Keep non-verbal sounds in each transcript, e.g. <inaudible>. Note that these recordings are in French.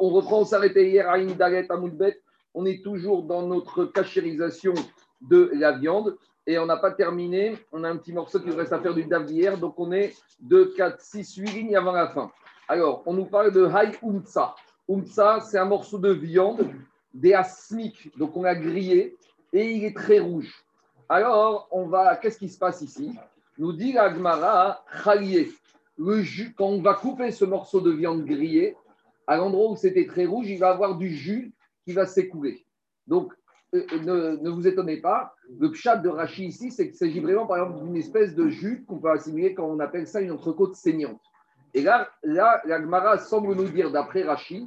On reprend, on s'arrêtait hier à Indalet, à Moudbet. On est toujours dans notre cachérisation de la viande et on n'a pas terminé. On a un petit morceau qui reste à faire du DAF d'hier. Donc, on est 2, 4, 6, 8 lignes avant la fin. Alors, on nous parle de Hay Umtsa. Umtsa, c'est un morceau de viande des asmiques. Donc, on l'a grillé et il est très rouge. Alors, on va. Qu'est-ce qui se passe ici? Nous dit la Gemara, Le jus, quand on va couper ce morceau de viande grillée, à l'endroit où c'était très rouge, il va avoir du jus qui va s'écouler. Donc, euh, euh, ne, vous étonnez pas, le pchat de Rachi ici, c'est qu'il s'agit vraiment, par exemple, d'une espèce de jus qu'on peut assimiler quand on appelle ça une entrecôte saignante. Et là, là la Gemara semble nous dire, d'après Rachi,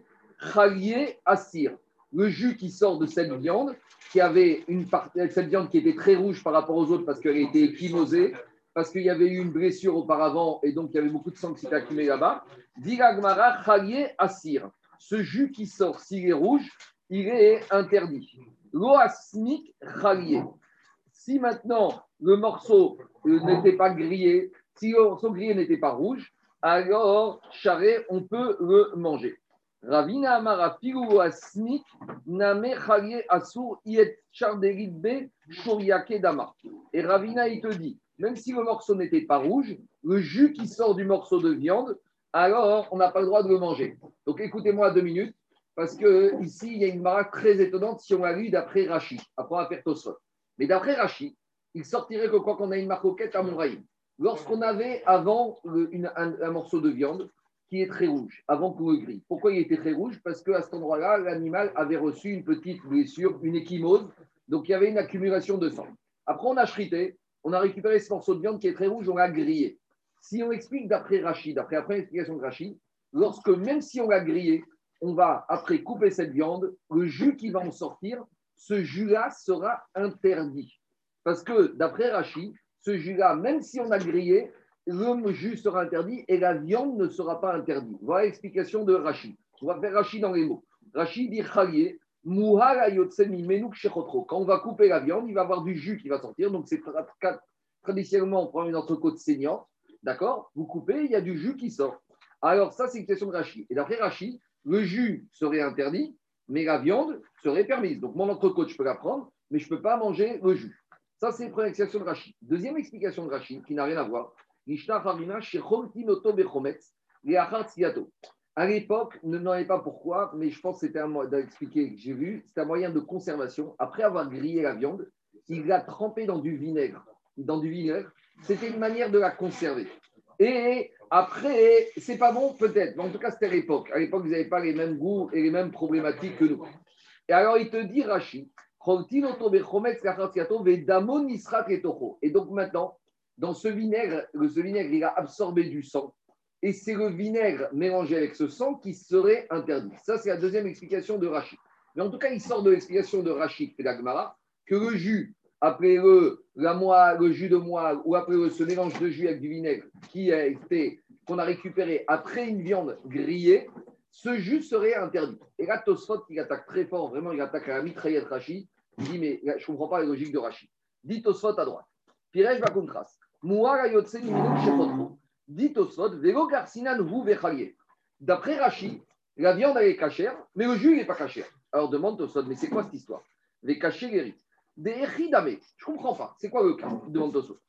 Khalié Assir, le jus qui sort de cette viande, qui avait une partie, cette viande qui était très rouge par rapport aux autres parce qu'elle était équimosée, parce qu'il y avait eu une blessure auparavant et donc il y avait beaucoup de sang qui s'était accumulé là-bas. Diragmara Assir. Ce jus qui sort, s'il est rouge, il est interdit. Loasmik Khalié. Si maintenant le morceau euh, n'était pas grillé, si le morceau grillé n'était pas rouge, alors charré, on peut le manger. Ravina Amara Asmik Name Khalié Asur Iet Charderit Shuriake Dama. Et Ravina, il te dit même si le morceau n'était pas rouge, le jus qui sort du morceau de viande, alors on n'a pas le droit de le manger. Donc écoutez-moi deux minutes, parce que ici il y a une marque très étonnante si on a lu d'après Rachid. Après on va faire Tosfot. Mais d'après Rachid, il sortirait que quand on a une marcoquette à Mouraïm, lorsqu'on avait avant un, morceau de viande qui est très rouge, avant qu'on le grille. Pourquoi il était très rouge? Parce qu'à cet endroit-là, l'animal avait reçu une petite blessure, une échymose, donc il y avait une accumulation de sang. Après on a chrité, on a récupéré ce morceau de viande qui est très rouge, on l'a grillé. Si on explique d'après Rachid, d'après la première de Rachid, lorsque même si on l'a grillé, on va après couper cette viande, le jus qui va en sortir, ce jus-là sera interdit. Parce que d'après Rachid, ce jus-là, même si on a grillé, le jus sera interdit et la viande ne sera pas interdite. Voilà l'explication de Rachid. On va faire Rachid dans les mots. Rachid dit Khalié, quand on va couper la viande, il va avoir du jus qui va sortir. Donc, c'est traditionnellement, on prend une entrecôte saignante. D'accord? Vous coupez, il y a du jus qui sort. Alors, ça, c'est une question de Rachid. Et d'après Rachid, le jus serait interdit, mais la viande serait permise. Donc, mon entrecôte, je peux la prendre, mais je ne peux pas manger le jus. Ça, c'est une première explication de Rachid. Deuxième explication de Rachid, qui n'a rien à voir. À l'époque, ne demandez pas pourquoi, mais je pense que c'était un moyen d'expliquer que j'ai vu, c'était un moyen de conservation. Après avoir grillé la viande, il l'a trempée dans du vinaigre. Dans du vinaigre, c'était une manière de la conserver. Et après, c'est pas bon peut-être, mais en tout cas c'était l'époque. À l'époque, vous n'avez pas les mêmes goûts et les mêmes problématiques que nous. Et alors il te dit, Rachid, et donc maintenant, dans ce vinaigre, ce vinaigre, il a absorbé du sang et c'est le vinaigre mélangé avec ce sang qui serait interdit. Ça, c'est la deuxième explication de Rachid. Mais en tout cas, il sort de l'explication de Rachid et d'Agmara que le jus, après le, la moelle, le jus de moelle ou après ce mélange de jus avec du vinaigre qui a été, qu'on a récupéré après une viande grillée, ce jus serait interdit. Et là, Tosfot, il attaque très fort, vraiment, il attaque à la mitraillette Rachid. Il dit, mais je ne comprends pas la logique de Rachid. Dit Tosfot à droite. Pirej yotse dit Tosfot, Vélo Garcinan vous D'après Rachi, la viande est cachère, mais le jus n'est pas cachère. Alors demande Tosfot, mais c'est quoi cette histoire? Les cachés guéris. Des echidame, je comprends pas. C'est quoi le cas demande Tosfot.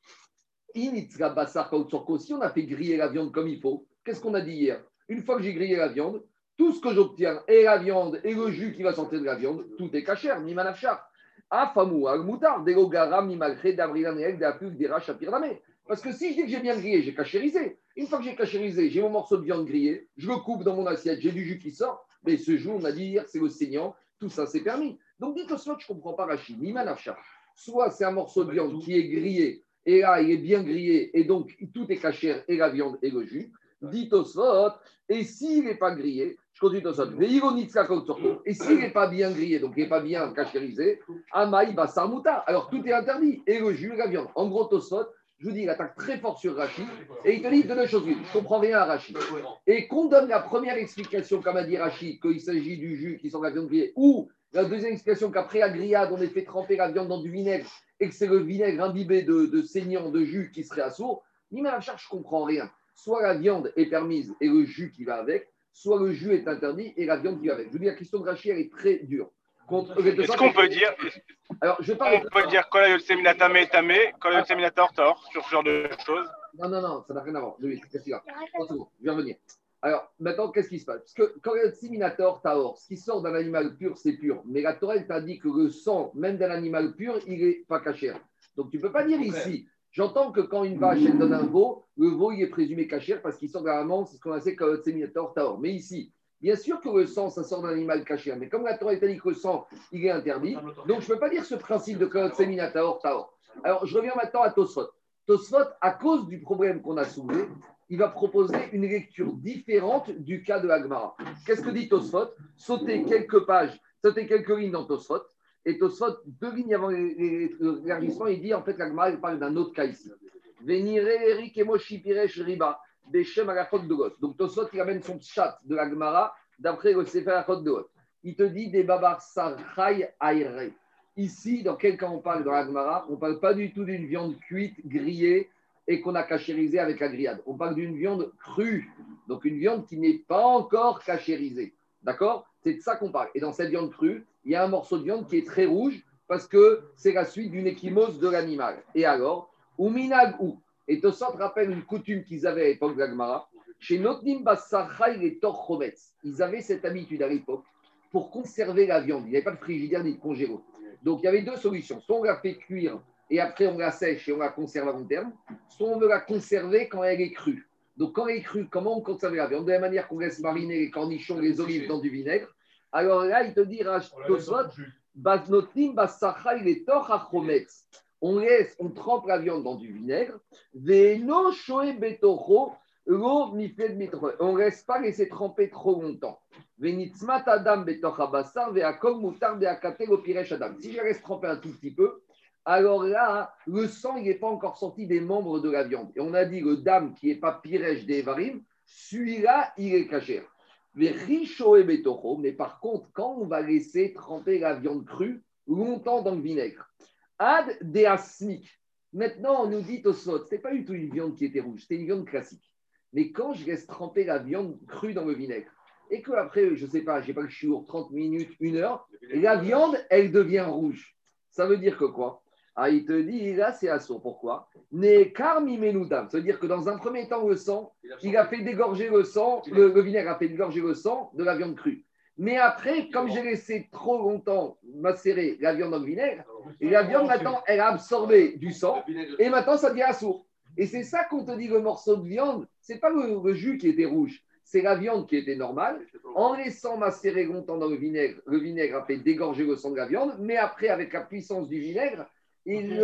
Si on a fait griller la viande comme il faut, qu'est-ce qu'on a dit hier? Une fois que j'ai grillé la viande, tout ce que j'obtiens, et la viande, et le jus qui va sortir de la viande, tout est cachère, ni manafchar. Afamou, al-moutar, garam, ni malgré, d'abrilan, des parce que si je dis que j'ai bien grillé, j'ai cachérisé. Une fois que j'ai cachérisé, j'ai mon morceau de viande grillé, je le coupe dans mon assiette, j'ai du jus qui sort. Mais ce jour, on a dit hier, c'est le saignant, tout ça, c'est permis. Donc dites soit je ne comprends pas Rachid, ni Manafcha. Soit c'est un morceau de viande qui est grillé, et là, il est bien grillé, et donc tout est cachère, et la viande et le jus. Dites Tosfot, et s'il n'est pas grillé, je continue Tosfot, et s'il n'est pas bien grillé, donc il n'est pas bien cachérisé, Amaï Basarmuta, alors tout est interdit, et le jus et la viande. En gros, Tosfot, je vous dis, il attaque très fort sur Rachid et il te dit deux choses. Je ne comprends rien à Rachid. Et qu'on donne la première explication, comme a dit Rachid, qu'il s'agit du jus qui de la viande grillée, ou la deuxième explication qu'après la grillade, on ait fait tremper la viande dans du vinaigre et que c'est le vinaigre imbibé de, saignant, de jus qui serait à sourd, ni même je ne comprends rien. Soit la viande est permise et le jus qui va avec, soit le jus est interdit et la viande qui va avec. Je vous dis, la question de Rachid, elle est très dure. Est-ce qu'on peut dire, Alors, je parle on peut dire quand la séminata est tamé, quand la séminata tort, sur ce genre de choses Non, non, non, ça n'a rien à voir. qu'est-ce qu'il y a Je vais revenir. Alors, maintenant, qu'est-ce qui se passe? Parce que quand le séminator taor, ce qui sort d'un animal pur, c'est pur. Mais la Torah, t'a dit que le sang, même d'un animal pur, il n'est pas caché. Donc, tu ne peux pas dire ici. J'entends que quand une vache, elle donne un veau, le veau, il est présumé caché parce qu'il sort de la c'est ce qu'on a appelle le séminator taor. Mais ici, Bien sûr que le sang, ça sort d'un animal caché, mais comme la Torah dit que le sang, il est interdit, donc je ne peux pas dire ce principe de Kod Seminataor Taor. Alors, je reviens maintenant à Tosfot. Tosfot, à cause du problème qu'on a soulevé, il va proposer une lecture différente du cas de Agmara. Qu'est-ce que dit Tosfot? Sauter quelques pages, sauter quelques lignes dans Tosfot, et Tosfot, deux lignes avant l'élargissement, il dit en fait l'Agmara, il parle d'un autre cas ici. Venire Eric et Moshi Piresh Riba des à la de Goth. Donc Tosot, il amène son chat de la Gemara d'après le Sefer à de Goth. Il te dit des babar sarchai aire. Ici, dans quel cas on parle dans la Gemara? On ne parle pas du tout d'une viande cuite, grillée et qu'on a cachérisée avec la grillade. On parle d'une viande crue, donc une viande qui n'est pas encore cachérisée. D'accord? C'est de ça qu'on parle. Et dans cette viande crue, il y a un morceau de viande qui est très rouge parce que c'est la suite d'une échymose de l'animal. Et alors, ou minag ou et Tosot rappelle une coutume qu'ils avaient à l'époque de l'Agmara. Chez Notnim Bassachai et Torchometz, ils avaient cette habitude à l'époque pour conserver la viande. Il n'y avait pas de frigidaire ni de congélo. Donc il y avait deux solutions. Soit on la fait cuire et après on la sèche et on la conserve à long terme, soit on veut la conserver quand elle est crue. Donc quand elle est crue, comment on conserve la viande? De la même manière qu'on laisse mariner les cornichons, les olives dans du vinaigre. Alors là, il te dit, Tosot, Notnim Bassachai et Torchometz on laisse, on trempe la viande dans du vinaigre. On ne laisse pas laisser tremper trop longtemps. Si je laisse tremper un tout petit peu, alors là, le sang n'est pas encore sorti des membres de la viande. Et on a dit le dame qui n'est pas pirèche des varim, celui-là, il est caché. Mais par contre, quand on va laisser tremper la viande crue longtemps dans le vinaigre, Ad deasmik. Maintenant, on nous dit au ce n'est pas du tout une viande qui était rouge, c'était une viande classique. Mais quand je laisse tremper la viande crue dans le vinaigre, et que après, je ne sais pas, j'ai pas le chiour, 30 minutes, une heure, la viande, elle devient rouge. Ça veut dire que quoi? Ah, il te dit, là, c'est assaut. Pourquoi? Ne Ça veut dire que dans un premier temps, le sang, il a fait dégorger le sang, le vinaigre a fait dégorger le sang de la viande crue. Mais après, comme j'ai laissé trop longtemps macérer la viande dans le vinaigre, et la viande maintenant, elle a absorbé du sang, et maintenant, ça devient assourd. Et c'est ça qu'on te dit, le morceau de viande, c'est pas le, jus qui était rouge, c'est la viande qui était normale. En laissant macérer longtemps dans le vinaigre, le vinaigre a fait dégorger le sang de la viande, mais après, avec la puissance du vinaigre, il,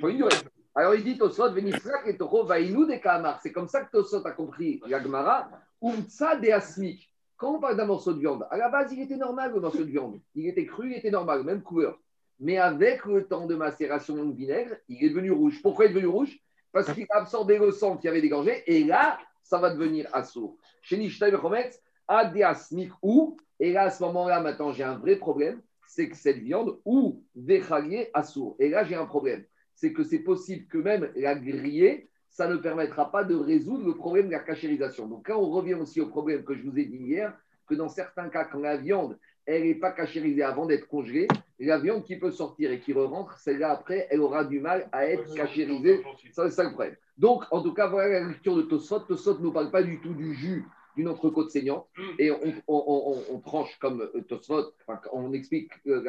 faut une durée. Alors il dit Tosot, Venifrak et Toro, Vainu de Kamar. C'est comme ça que Tosot a compris Yagmara, Umtsa de Asmik. Quand on parle d'un morceau de viande, à la base, il était normal le morceau de viande. Il était cru, il était normal, même couleur. Mais avec le temps de macération dans le vinaigre, il est devenu rouge. Pourquoi il est devenu rouge? Parce qu'il a absorbé le sang qui avait dégorgé, et là, ça va devenir assourd. Chez Nishtai Chometz, Adiasmik ou, et là, à ce moment-là, maintenant, j'ai un vrai problème, c'est que cette viande, ou Vechalier assourd. Et là, j'ai un problème. C'est que c'est possible que même la griller, ça ne permettra pas de résoudre le problème de la cachérisation. Donc là, on revient aussi au problème que je vous ai dit hier, que dans certains cas, quand la viande, elle n'est pas cachérisée avant d'être congelée, la viande qui peut sortir et qui re-rentre, celle-là après, elle aura du mal à être cachérisée. Ça, c'est ça le problème. Donc, en tout cas, voilà la lecture de Tosot. Tosot ne nous parle pas du tout du jus d'une entrecôte saignante et on, tranche comme euh, Tosot, on explique euh,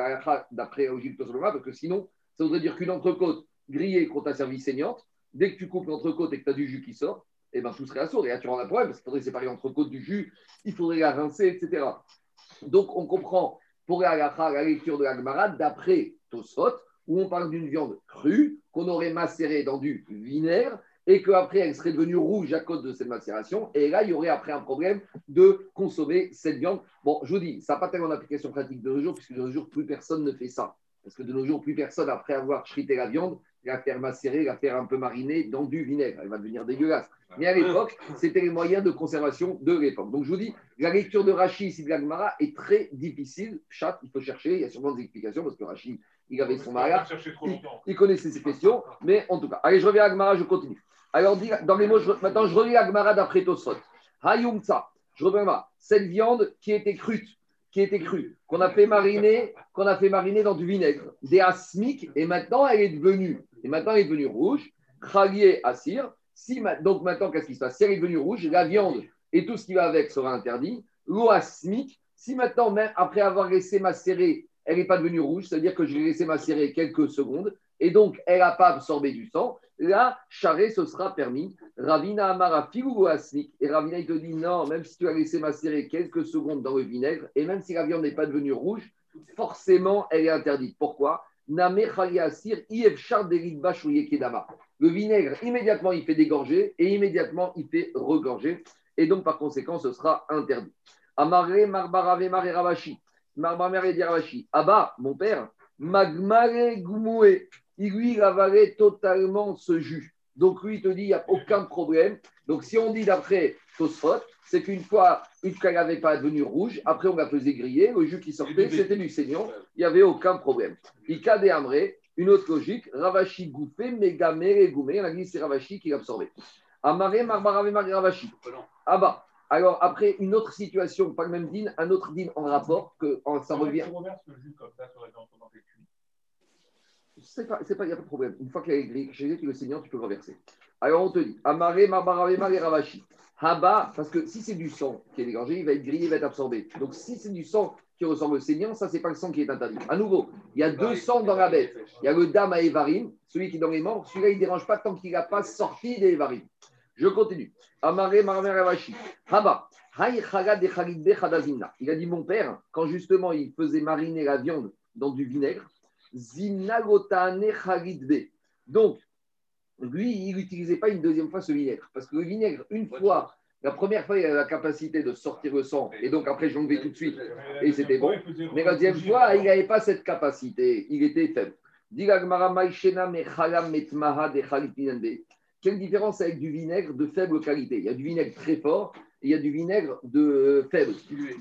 d'après Ogil Tosot, parce que sinon, ça voudrait dire qu'une entrecôte grillée qu'on t'a servi saignante, Dès que tu coupes l'entrecôte et que tu as du jus qui sort, eh ben, tout serait à sourd. Et là, tu rends un problème parce qu'il faudrait séparer l'entrecôte du jus, il faudrait la rincer, etc. Donc, on comprend pour la, la lecture de la Gemara d'après Tosfot, où on parle d'une viande crue qu'on aurait macérée dans du vinaigre et qu'après elle serait devenue rouge à cause de cette macération. Et là, il y aurait après un problème de consommer cette viande. Bon, je vous dis, ça n'a pas tellement d'application pratique de nos jours, puisque de nos jours, plus personne ne fait ça. Parce que de nos jours, plus personne, après avoir chrité la viande, la faire macérer, la faire un peu mariner dans du vinaigre. Elle va devenir dégueulasse. Mais à l'époque, c'était les moyens de conservation de l'époque. Donc je vous dis, la lecture de Rachid ici de la est très difficile. Chat, il faut chercher, il y a sûrement des explications parce que Rachid, il avait son mariage, il, connaissait ces questions. Mais en tout cas, allez, je reviens à Agmara, je continue. Alors, dans les mots, maintenant je relis Agmara d'après Tosfot. Hayumtsa, Je reviens là. Cette viande qui était crue, qui était crue, qu'on a fait mariner, qu'on a fait mariner dans du vinaigre, des asmiques, et maintenant elle est devenue, et maintenant elle est devenue rouge, khalier assir. Si, donc maintenant, qu'est-ce qui se passe? Si elle est devenue rouge, la viande et tout ce qui va avec sera interdit. L'eau asmique, si maintenant, même après avoir laissé macérer, elle n'est pas devenue rouge, c'est-à-dire que je l'ai laissé macérer quelques secondes, et donc elle n'a pas absorbé du sang, là, charré, ce sera permis. Ravina Amara ou Asmik. Et Ravina, il te dit non, même si tu as laissé macérer quelques secondes dans le vinaigre, et même si la viande n'est pas devenue rouge, forcément, elle est interdite. Pourquoi? Le vinaigre, immédiatement, il fait dégorger et immédiatement, il fait regorger. Et donc, par conséquent, ce sera interdit. Amare, Marbarave, Mare, Ravashi. Marbarave. Abba, mon père, Magmare, Gumue. Il lui avalait totalement ce jus. Donc, lui, il te dit, il n'y a aucun problème. Donc, si on dit d'après Tosfot, c'est qu'une fois, une qu'elle n'avait pas devenu rouge, après on la faisait griller, le jus qui sortait, c'était du saignon, il n'y avait aucun problème. Ika de Amré, une autre logique, Ravashi gouffé, Megamere goumé, on a dit c'est Ravashi qui l'absorbait. Amaré, Marbarave, Ravashi. Ah bah, alors après, une autre situation, pas le même din, un autre din en rapport, que ça revient. C'est pas, il n'y a pas de problème. Une fois est gris, chez le seigneur, tu peux le reverser. Alors on te dit, Amaré, Marbarave, Ravashi. Haba, parce que si c'est du sang qui est dégagé, il va être grillé, il va être absorbé. Donc si c'est du sang qui ressemble au saignant, ça, c'est pas le sang qui est interdit. À nouveau, il y a deux sangs dans la bête. Il y a le dame à Evarim, celui qui est dans les morts. Celui-là, il ne dérange pas tant qu'il n'a pas sorti des Evarim. Je continue. Amaré, Marmer, Avashi. Haba. Il a dit mon père, quand justement il faisait mariner la viande dans du vinaigre, donc lui, il n'utilisait pas une deuxième fois ce vinaigre. Parce que le vinaigre, une fois, la première fois, il a la capacité de sortir le sang. Et donc après, je l'enlevais tout de suite. Et c'était bon. Mais la deuxième fois, il n'avait pas cette capacité. Il était faible. Quelle différence avec du vinaigre de faible qualité? Il y a du vinaigre très fort il y a du vinaigre de faible.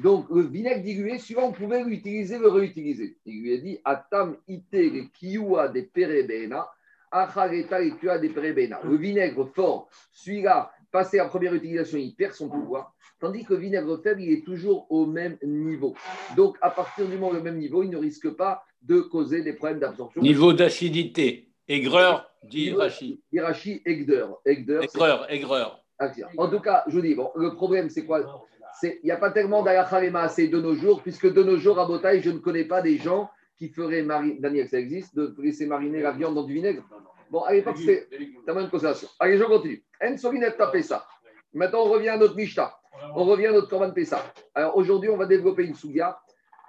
Donc, le vinaigre dilué, suivant, on pouvait l'utiliser, le réutiliser. Il lui a dit Atam ite le kiwa de perebena le vinaigre fort, celui-là, passé en première utilisation, il perd son pouvoir. Tandis que le vinaigre faible, il est toujours au même niveau. Donc, à partir du moment où le même niveau, il ne risque pas de causer des problèmes d'absorption. Niveau d'acidité. Aigreur, dit Rachi. Irachi, aigreur. Aigreur, aigreur. En tout cas, je vous dis, bon, le problème, c'est quoi? Il n'y a pas tellement d'ayachalema assez de nos jours, puisque de nos jours, à Botaï, je ne connais pas des gens qui ferait mariner, Daniel, ça existe, de laisser mariner la viande dans du vinaigre? Bon, à l'époque, c'est ta bonne considération. Allez, je continue. En Sovinet ça. Maintenant, on revient à notre Mishta. On revient à notre Korban Pessa. Alors, aujourd'hui, on va développer une souga.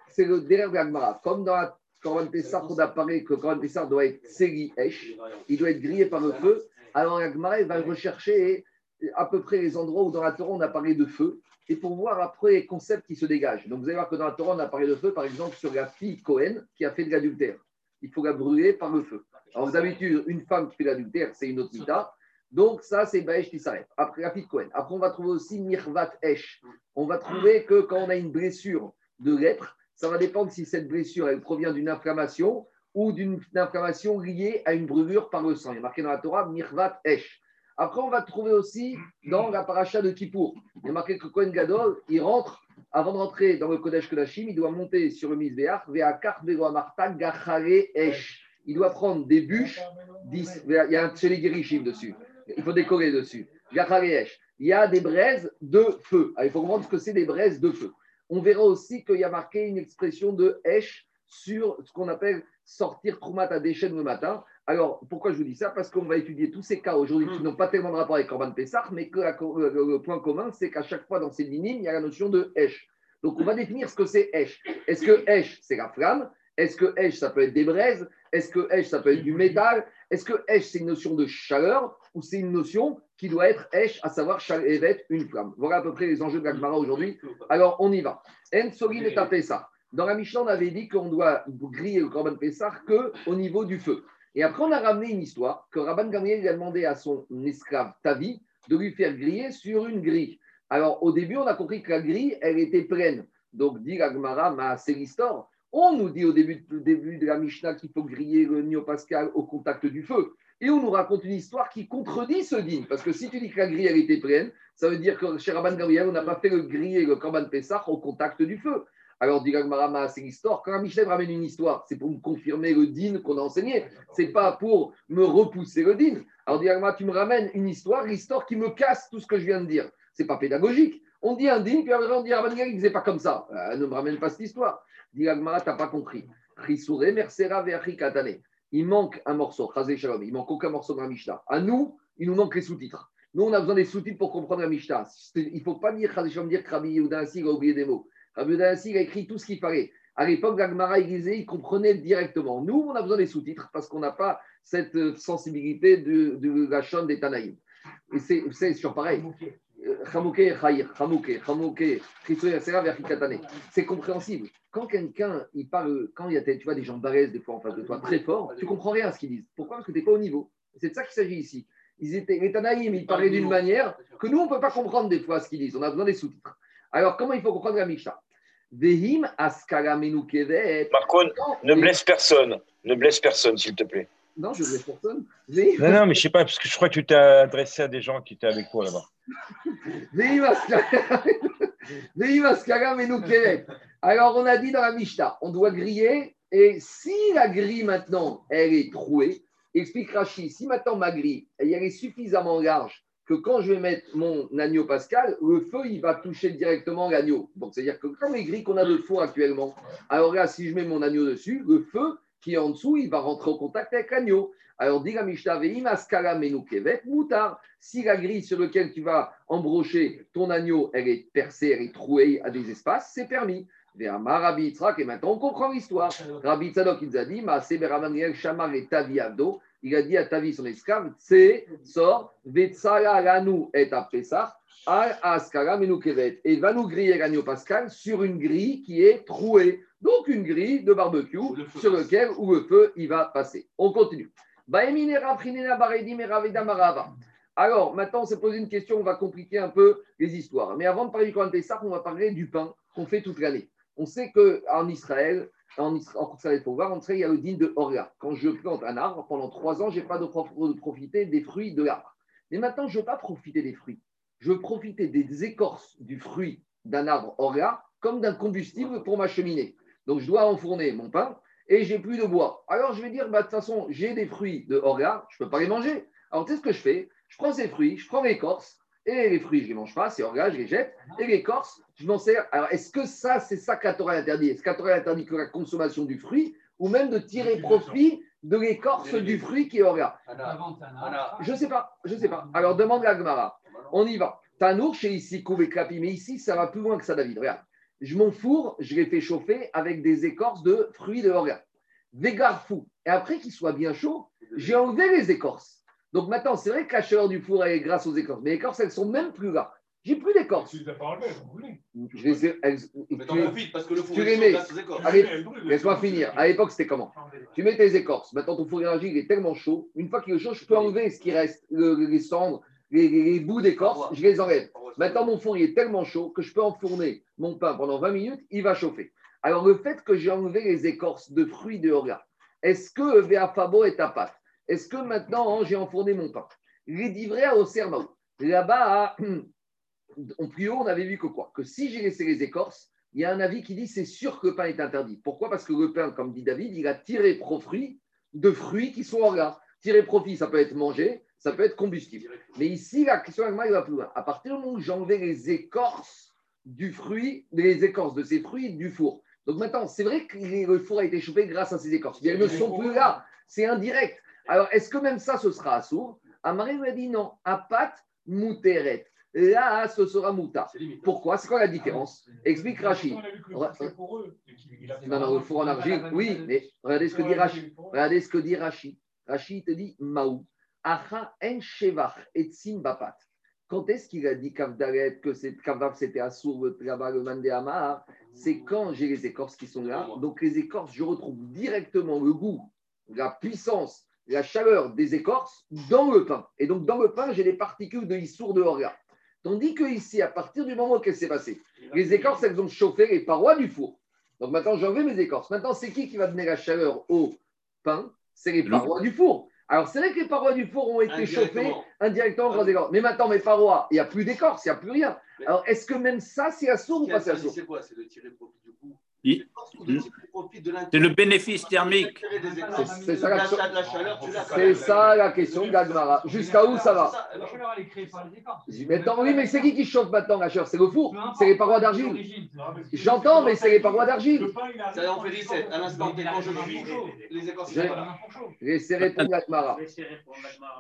C'est le derrière de l'Agmara. Comme dans la Korban Pessa, on apparaît que le Korban Pessa doit être Segi Esh. Il doit être grillé par le feu. Alors, l'Agmara, va rechercher à peu près les endroits où dans la Torah, on a parlé de feu et pour voir après les concepts qui se dégagent. Donc vous allez voir que dans la Torah, on a parlé de feu, par exemple, sur la fille Cohen qui a fait de l'adultère. Il faut la brûler par le feu. Alors d'habitude, une femme qui fait l'adultère, c'est une autre mita. Donc ça, c'est Baesh qui s'arrête. Après la fille Cohen. Après, on va trouver aussi Mirvat Esh. On va trouver que quand on a une blessure de lèpre, ça va dépendre si cette blessure, elle provient d'une inflammation ou d'une inflammation liée à une brûlure par le sang. Il est marqué dans la Torah Mirvat Esh. Après, on va trouver aussi dans la paracha de Kippour. Il y a marqué que Kohen Gadol, il rentre, avant de rentrer dans le Kodesh Kodashim, il doit monter sur le Mizbeach, Ve'akar Amarta Gachare Esh. Il doit prendre des bûches, il y a un Tcheli dessus. Il faut décorer dessus. Gachare Esh. Il y a des braises de feu. il faut comprendre ce que c'est des braises de feu. On verra aussi qu'il y a marqué une expression de Esh sur ce qu'on appelle sortir Krumat à déchets le matin. Alors, pourquoi je vous dis ça? Parce qu'on va étudier tous ces cas aujourd'hui qui hmm. n'ont pas tellement de rapport avec Corban Pessah, mais que le, point commun, c'est qu'à chaque fois dans ces lignes, il y a la notion de Esh. Donc, on va définir ce que c'est Esh. Est-ce que Esh, c'est la flamme? Est-ce que Esh, ça peut être des braises? Est-ce que Esh, ça peut être du métal? Est-ce que Esh, c'est une notion de chaleur ou c'est une notion qui doit être Esh, à savoir Evet, une flamme? Voilà à peu près les enjeux de la aujourd'hui. Alors, on y va. En Sogil est ça. Dans la Mishnah, on avait dit qu'on doit griller le Corban Pessah qu'au niveau du feu. Et après, on a ramené une histoire que Rabban Gamriel a demandé à son esclave Tavi de lui faire griller sur une grille. Alors, au début, on a compris que la grille, elle était pleine. Donc, dit Agmara, ma l'histoire. On nous dit au début, début de la Mishnah qu'il faut griller le Nio Pascal au contact du feu. Et on nous raconte une histoire qui contredit ce din. Parce que si tu dis que la grille, elle était pleine, ça veut dire que chez Rabban Gabriel, on n'a pas fait le griller le Korban Pessah au contact du feu. Alors, dit c'est l'histoire. Quand un Michel ramène une histoire, c'est pour me confirmer le din qu'on a enseigné. C'est pas pour me repousser le din. Alors, dit tu me ramènes une histoire, l'histoire qui me casse tout ce que je viens de dire. C'est pas pédagogique. On dit un din, puis après on dit Rabban Gabriel, il faisait pas comme ça. Euh, ne me ramène pas cette histoire. Dit tu n'as pas compris. Il manque un morceau, il manque aucun morceau de la Mishnah. À nous, il nous manque les sous-titres. Nous, on a besoin des sous-titres pour comprendre la Mishnah. Il ne faut pas dire, dire que Rabbi Yehuda a oublié des mots. Rabbi Yehuda a écrit tout ce qu'il fallait. À l'époque, l'Agmara disait, il comprenait directement. Nous, on a besoin des sous-titres parce qu'on n'a pas cette euh, sensibilité de, de la chaîne des Tanaïm. Et c'est sur pareil. C'est compréhensible. Quand quelqu'un, il parle, quand il y a tu vois, des gens balèzes des fois en face de toi, très fort, tu comprends rien à ce qu'ils disent. Pourquoi? Parce que tu n'es pas au niveau. C'est de ça qu'il s'agit ici. Ils étaient, les Tanaïm, ils parlaient d'une manière que nous, on ne peut pas comprendre des fois ce qu'ils disent. On a besoin des sous-titres. Alors, comment il faut comprendre la Mishnah? Marco, ne blesse personne. Ne blesse personne, s'il te plaît. Non, je ne blesse personne. Non, non, mais je ne sais pas, parce que je crois que tu t'es adressé à des gens qui étaient avec toi là-bas. <laughs> Alors, on a dit dans la Mishnah, on doit griller, et si la grille maintenant, elle est trouée, explique Rachid, si maintenant ma grille, elle est suffisamment large que quand je vais mettre mon agneau pascal, le feu, il va toucher directement l'agneau. Donc, c'est-à-dire que comme les grilles qu'on a de four actuellement, alors là, si je mets mon agneau dessus, le feu qui est en dessous, il va rentrer en contact avec l'agneau. Alors, dit Mishnah, si la grille sur laquelle tu vas embrocher ton agneau, elle est percée, elle est trouée à des espaces, c'est permis. Et maintenant on comprend l'histoire. Rabbi Tzadok, il nous a dit, Shamar et il a dit à Tavi, son esclave, c'est sort, Vetsala Lanu et Apesach, Al Askara Menukevet. Et va nous griller l'agneau pascal sur une grille qui est trouée. Donc une grille de barbecue sur laquelle où le feu il va passer. On continue. Alors, maintenant, on s'est posé une question, on va compliquer un peu les histoires. Mais avant de parler du Coran Pessah, on va parler du pain qu'on fait toute l'année. On sait qu'en Israël, en Israël, il voir, en Israël, il y a le din de Orga. Quand je plante un arbre, pendant trois ans, je n'ai pas de, profiter des fruits de l'arbre. Mais maintenant, je ne veux pas profiter des fruits. Je veux profiter des écorces du fruit d'un arbre Orga comme d'un combustible pour ma cheminée. Donc, je dois enfourner mon pain et j'ai plus de bois. Alors, je vais dire, bah, de toute façon, j'ai des fruits de Orga, je ne peux pas les manger. Alors, tu sais ce que je fais? Je prends ces fruits, je prends l'écorce, et les fruits, je ne les mange pas, c'est orga, je les jette. Et l'écorce, je m'en sers. Alors, est-ce que ça, c'est ça qu'Atora interdit? Est-ce qu'Atora interdit que la consommation du fruit ou même de tirer profit de l'écorce du fruit qui est orga Je ne sais pas, je ne sais pas. Alors, demande la Gemara. On y va. Tanour, chez ici, et Klapi, mais ici, ça va plus loin que ça, David. Regarde. Je m'en fourre, je les fais chauffer avec des écorces de fruits de orga. Végarfou. Et après qu'il soit bien chaud, j'ai enlevé les écorces. Donc maintenant, c'est vrai que la chaleur du four est grâce aux écorces, mais les écorces, elles sont même plus là. J'ai plus d'écorces. Tu les pas Je les ai. mais t'en profites parce que le four est grâce aux écorces. Laisse-moi finir. À l'époque, c'était comment Tu mets tes écorces. Maintenant, ton four énergie, il est tellement chaud. Une fois qu'il est chaud, je peux enlever ce qui reste, les cendres, les, bouts d'écorce, je les enlève. Maintenant, mon four, il est tellement chaud que je peux enfourner mon pain pendant 20 minutes, il va chauffer. Alors, le fait que j'ai enlevé les écorces de fruits de Horia, est-ce que Véafabo est à pâte? Est-ce que maintenant, hein, j'ai enfourné mon pain Les divrés au serment. Là-bas, <clears throat> en plus haut, on avait vu que quoi Que si j'ai laissé les écorces, il y a un avis qui dit c'est sûr que le pain est interdit. Pourquoi? Parce que le pain, comme dit David, il a tiré profit de fruits qui sont là. Tirer profit, ça peut être mangé, ça peut être combustible. Mais ici, la question il va plus loin. À partir du moment où j'enlevais les écorces du fruit, les écorces de ces fruits du four. Donc maintenant, c'est vrai que le four a été chauffé grâce à ces écorces. Mais elles ne sont plus là. C'est indirect. Alors, est-ce que même ça, ce sera assourd? Amari lui a dit non, pâte mouteret. Là, ce sera mouta. Pourquoi? C'est quoi la différence? Explique Rachid. Non, non, le four en argile, oui, mais regardez ce que dit Rachid. Regardez ce que dit Rachid. Rachid te dit Maou. Acha en shevach et bapat. Quand est-ce qu'il a dit Kavdaret, que c'était assourd là-bas, le mandéamar C'est quand j'ai les écorces qui sont là. Donc, les écorces, je retrouve directement le goût, la puissance la chaleur des écorces dans le pain. Et donc, dans le pain, j'ai des particules de Issour de Orga. Tandis que ici, à partir du moment qu'elle s'est passée, les écorces, elles ont chauffé les parois du four. Donc maintenant, j'enlève mes écorces. Maintenant, c'est qui qui va donner la chaleur au pain? C'est les parois du four. Alors, c'est vrai que les parois du four ont été chauffées Indirectement. grâce à l'écorce. Mais maintenant, mes parois, il n'y a plus d'écorce, il n'y a plus rien. Alors, est-ce que même ça, c'est à sourd ou pas c'est à sourd c'est quoi? C'est de tirer profit du coup? L'intérieur C'est le bénéfice thermique. C'est- ça ça la question d'Agmara. Jusqu'à où ça va Ça, La chaleur, elle est créée par les écorces. Maintenant, oui, mais c'est qui qui chauffe maintenant la chaleur? C'est le four, c'est les parois d'argile. J'entends, mais c'est les parois d'argile. Ça en fait 17. À l'instant quand je les écorces, J'ai- c'est pas là. Laissez répondre Agmara.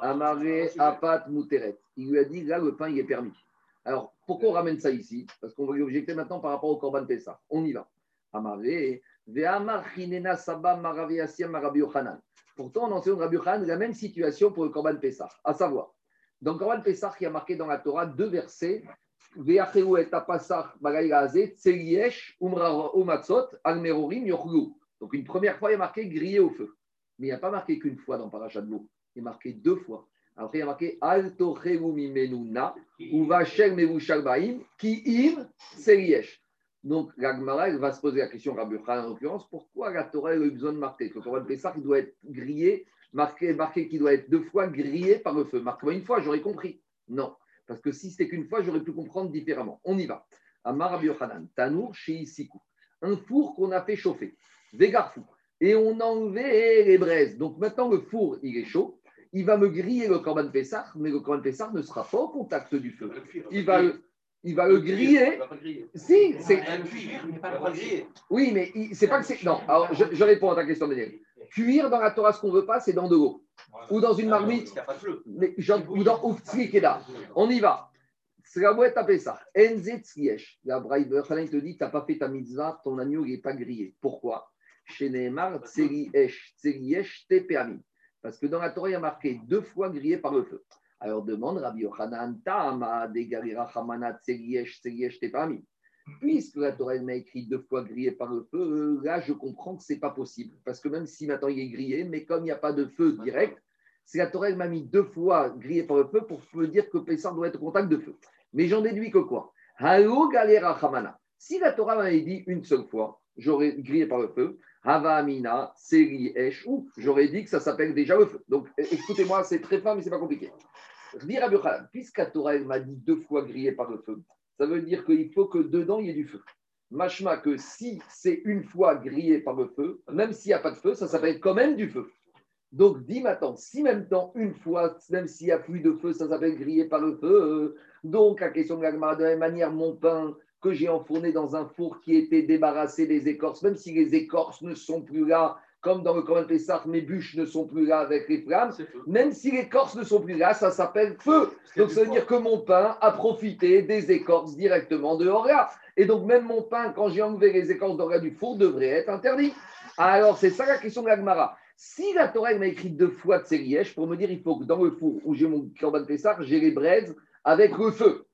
Amaré, Apat, Mouteret. Il lui a dit, là, le pain, il est permis. Alors, pourquoi on ramène ça ici? Parce qu'on va lui objecter maintenant par rapport au Corban Pessah. On y va. Pourtant, on enseigne Rabbi Yochanan la même situation pour le Corban Pessah. À savoir, dans le Corban Pessah, il y a marqué dans la Torah deux versets. Donc, une première fois, il y a marqué grillé au feu. Mais il n'y a pas marqué qu'une fois dans Parashat Bo. Il est marqué deux fois. Après, il y a marqué Al tocheu mimenuna, ou vachel mevushal baim, ki im. Donc, la Gemara, elle va se poser la question, Rabbi en l'occurrence, pourquoi la Torah a eu besoin de marquer? Que le Corban Pessah, il doit être grillé, marqué, marqué qu'il doit être deux fois grillé par le feu. Marque-moi une fois, j'aurais compris. Non, parce que si c'était qu'une fois, j'aurais pu comprendre différemment. On y va. Amar Rabbi Yochanan, Tanour chez Isikou. Un four qu'on a fait chauffer, Végarfou. Et on a enlevé les braises. Donc maintenant, le four, il est chaud. Il va me griller le Corban Pessah, mais le Corban Pessah ne sera pas au contact du feu. Il va le, il va le griller. Il va pas le griller. Si, c'est. Oui, mais il- c'est pas que c'est. Non, alors je, je réponds à ta question, Daniel. Cuire dans la Torah, ce qu'on veut pas, c'est dans de l'eau. Ou dans une marmite, Il n'y a pas de feu. mais genre- ou dans Keda. On y va. C'est la boîte à ça. La Braïber, il te dit, tu n'as pas fait ta mitzvah, ton agneau, il n'est pas grillé. Pourquoi? Chez Nehemar, Tseri Esh, Tseri Esh. Parce que dans la Torah, il y a marqué deux fois grillé par le feu. Alors demande Rabbi Yochanan, Tama, Degarira, Hamana, Tseri Esh, Tseri Esh, Tepeami. Puisque la Torah m'a écrit deux fois grillé par le feu, là je comprends que ce n'est pas possible. Parce que même si maintenant il est grillé, mais comme il n'y a pas de feu direct, c'est la Torah m'a mis deux fois grillé par le feu pour me dire que Pessah doit être au contact de feu. Mais j'en déduis que quoi? Halo galera hamana. Si la Torah m'avait dit une seule fois, j'aurais grillé par le feu. Hava seri esh, j'aurais dit que ça s'appelle déjà le feu. Donc écoutez-moi, c'est très fin, mais c'est pas compliqué. Dire à puisque la Torah m'a dit deux fois grillé par le feu, ça veut dire qu'il faut que dedans il y ait du feu. Machma que si c'est une fois grillé par le feu, même s'il n'y a pas de feu, ça s'appelle quand même du feu. Donc dis maintenant, si même temps, une fois, même s'il n'y a plus de feu, ça s'appelle grillé par le feu. donc la question de la de la même manière, mon pain que j'ai enfourné dans un four qui était débarrassé des écorces, même si les écorces ne sont plus là, comme dans le Corban Pessah, mes bûches ne sont plus là avec les flammes, même si les écorces ne sont plus là, ça s'appelle feu. Donc ça veut dire que mon pain a profité des écorces directement de Horia. Et donc même mon pain, quand j'ai enlevé les écorces d'Horia du four, devrait être interdit. Alors c'est ça la question de l'Agmara. Si la Torah m'a écrit deux fois de Sérièche pour me dire il faut que dans le four où j'ai mon corban Pessah, j'ai les braises avec le feu.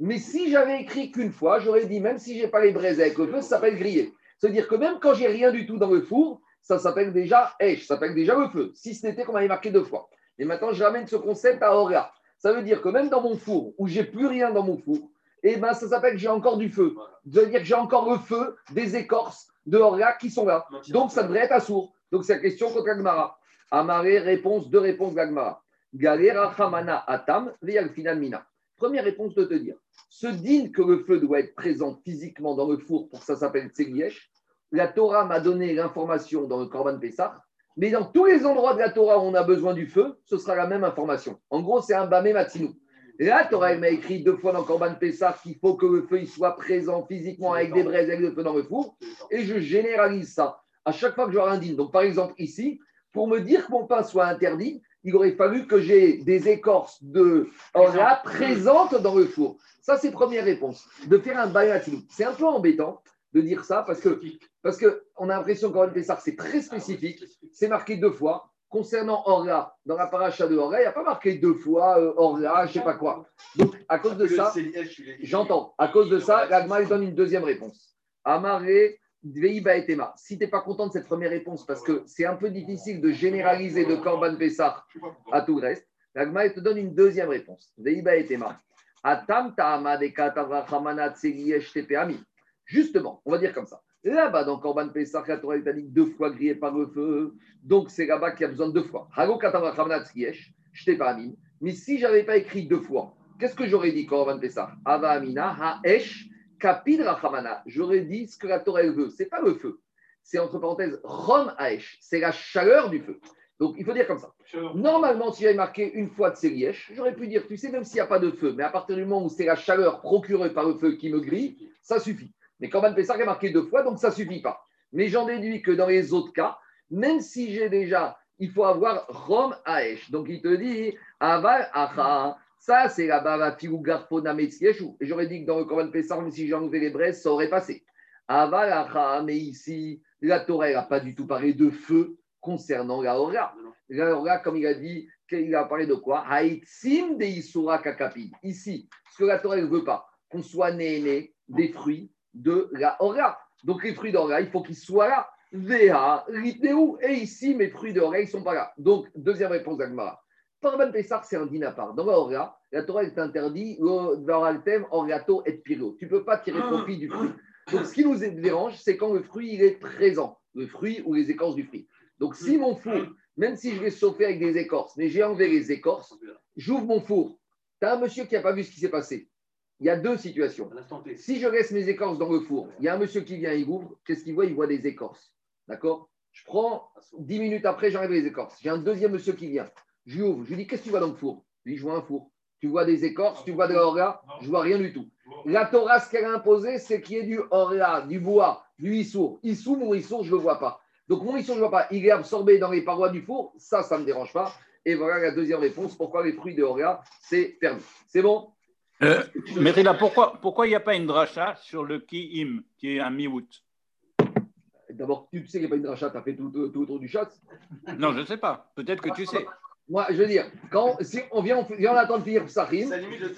Mais si j'avais écrit qu'une fois, j'aurais dit même si j'ai pas les braises avec le feu, ça s'appelle griller. C'est-à-dire que même quand j'ai rien du tout dans le four, ça s'appelle déjà Esh, ça s'appelle déjà le feu. Si ce n'était qu'on m'avait marqué deux fois. Et maintenant, je ramène ce concept à Horia. Ça veut dire que même dans mon four, où j'ai plus rien dans mon four, eh ben, ça s'appelle que j'ai encore du feu. Ça veut dire que j'ai encore le feu des écorces de Horia qui sont là. Donc, ça devrait être assourd. Donc, c'est la question contre Agmara. Amaré, réponse, deux réponses d'Agmara. Galera Hamana Atam, Final Mina. Première réponse de te dire ce digne que le feu doit être présent physiquement dans le four pour ça s'appelle Tsegiesh. La Torah m'a donné l'information dans le Korban Pessah, mais dans tous les endroits de la Torah où on a besoin du feu, ce sera la même information. En gros, c'est un Bamé Matsinou. La Torah, m'a écrit deux fois dans le Korban Pessah qu'il faut que le feu il soit présent physiquement avec des braises, avec le feu dans le four, et je généralise ça à chaque fois que j'aurai un dîne. Donc, par exemple, ici, pour me dire que mon pain soit interdit, il aurait fallu que j'ai des écorces de Ora présentes dans le four. Ça, c'est première réponse. De faire un bayatilou. C'est un peu embêtant de dire ça parce que parce qu'on a l'impression qu'en Pessah, c'est très spécifique. C'est marqué deux fois. Concernant Orla, dans la paracha de Orla, il n'y a pas marqué deux fois euh, Orla, je ne sais pas quoi. Donc, à cause de ça, j'entends. À cause de ça, l'Agma, donne une deuxième réponse. Amaré, Si tu n'es pas content de cette première réponse, parce que c'est un peu difficile de généraliser de Korban Pessah à tout le reste, l'Agma, te donne une deuxième réponse. Justement, on va dire comme ça. Là-bas, dans Corban Pessah, la Torah dit deux fois grillé par le feu. Donc, c'est là-bas qu'il y a besoin de deux fois. Mais si je n'avais pas écrit deux fois, qu'est-ce que j'aurais dit, Corban Pessah Ava amina ha-esh kapid rachamana. J'aurais dit ce que la Torah elle veut. C'est pas le feu. C'est entre parenthèses Rom ha-esh. C'est la chaleur du feu. Donc, il faut dire comme ça. Normalement, si j'avais marqué une fois de Sériesh, j'aurais pu dire, tu sais, même s'il n'y a pas de feu, mais à partir du moment où c'est la chaleur procurée par le feu qui me grille, ça suffit. Mais Corban Pessah est marqué deux fois, donc ça ne suffit pas. Mais j'en déduis que dans les autres cas, même si j'ai déjà, il faut avoir Rom Aesh. Donc il te dit, Aval Acha. Ça, c'est la bava filou garpona metsieshu. Et j'aurais dit que dans le Corban Pessah, même si j'ai enlevé les braises, ça aurait passé. Aval Acha. Mais ici, la Torah n'a pas du tout parlé de feu concernant la Hora. La Hora, comme il a dit, il a parlé de quoi? Haïtsim de Isura Kakapid. Ici, ce que la Torah ne veut pas, qu'on soit né des fruits de la Hora. Donc les fruits d'Hora, il faut qu'ils soient là. Veha, Ritneu. Et ici, mes fruits d'Hora, ils ne sont pas là. Donc, deuxième réponse d'Agmara. Parban Pessar, c'est un din à part. Dans la Hora, la Torah est interdit, le thème Oriato et Piro. Tu ne peux pas tirer profit du fruit. Donc, ce qui nous dérange, c'est quand le fruit il est présent, le fruit ou les écorces du fruit. Donc, si mon four, même si je vais chauffer avec des écorces, mais j'ai enlevé les écorces, j'ouvre mon four. Tu as un monsieur qui n'a pas vu ce qui s'est passé. Il y a deux situations. Si je laisse mes écorces dans le four, il y a un monsieur qui vient, il ouvre, qu'est-ce qu'il voit? Il voit des écorces. D'accord? Je prends, dix minutes après, j'enlève les écorces. J'ai un deuxième monsieur qui vient. Je lui ouvre, je lui dis, qu'est-ce que tu vois dans le four? Lui, je vois un four. Tu vois des écorces, tu vois de l'orga? Je vois rien du tout. La Torah, ce qu'elle a imposé, c'est qu'il y ait du orga, du bois, du issour. Issour, mon issour, je ne le vois pas. Donc mon issour, je ne vois pas. Il est absorbé dans les parois du four. Ça, ça ne me dérange pas. Et voilà la deuxième réponse. Pourquoi les fruits de orga, c'est permis. C'est bon? Euh, Mérila, pourquoi pourquoi il n'y a pas une dracha sur le ki-im, qui est un mi-août D'abord, tu sais qu'il n'y a pas une dracha, tu as fait tout, tout, tout, autour du chat? Non, je ne sais pas. Peut-être que tu sais. Moi, je veux dire, quand, si on vient, on, vient, on attend de finir Psachim,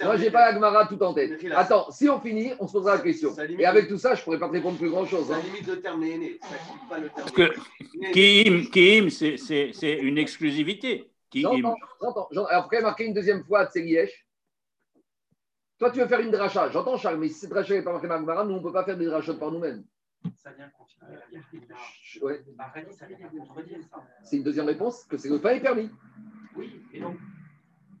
moi, je n'ai pas la Gemara tout en tête. Attends, si on finit, on se posera la question. Et avec tout ça, je ne pourrais pas te répondre plus grand-chose. C'est la limite de terme né, pas le terme Parce que Kiim, Kiim c'est une exclusivité. J'entends, j'entends. Après, marqué une deuxième fois, Tsegiesh. Toi, tu veux faire une dracha. J'entends, Charles, mais si cette dracha n'est pas marquée Magmara, nous, on ne peut pas faire des drachas par nous-mêmes. Ça vient confirmer la ouais. ça vient contredire ça. C'est une deuxième réponse, que c'est le pain est permis. Oui, et donc,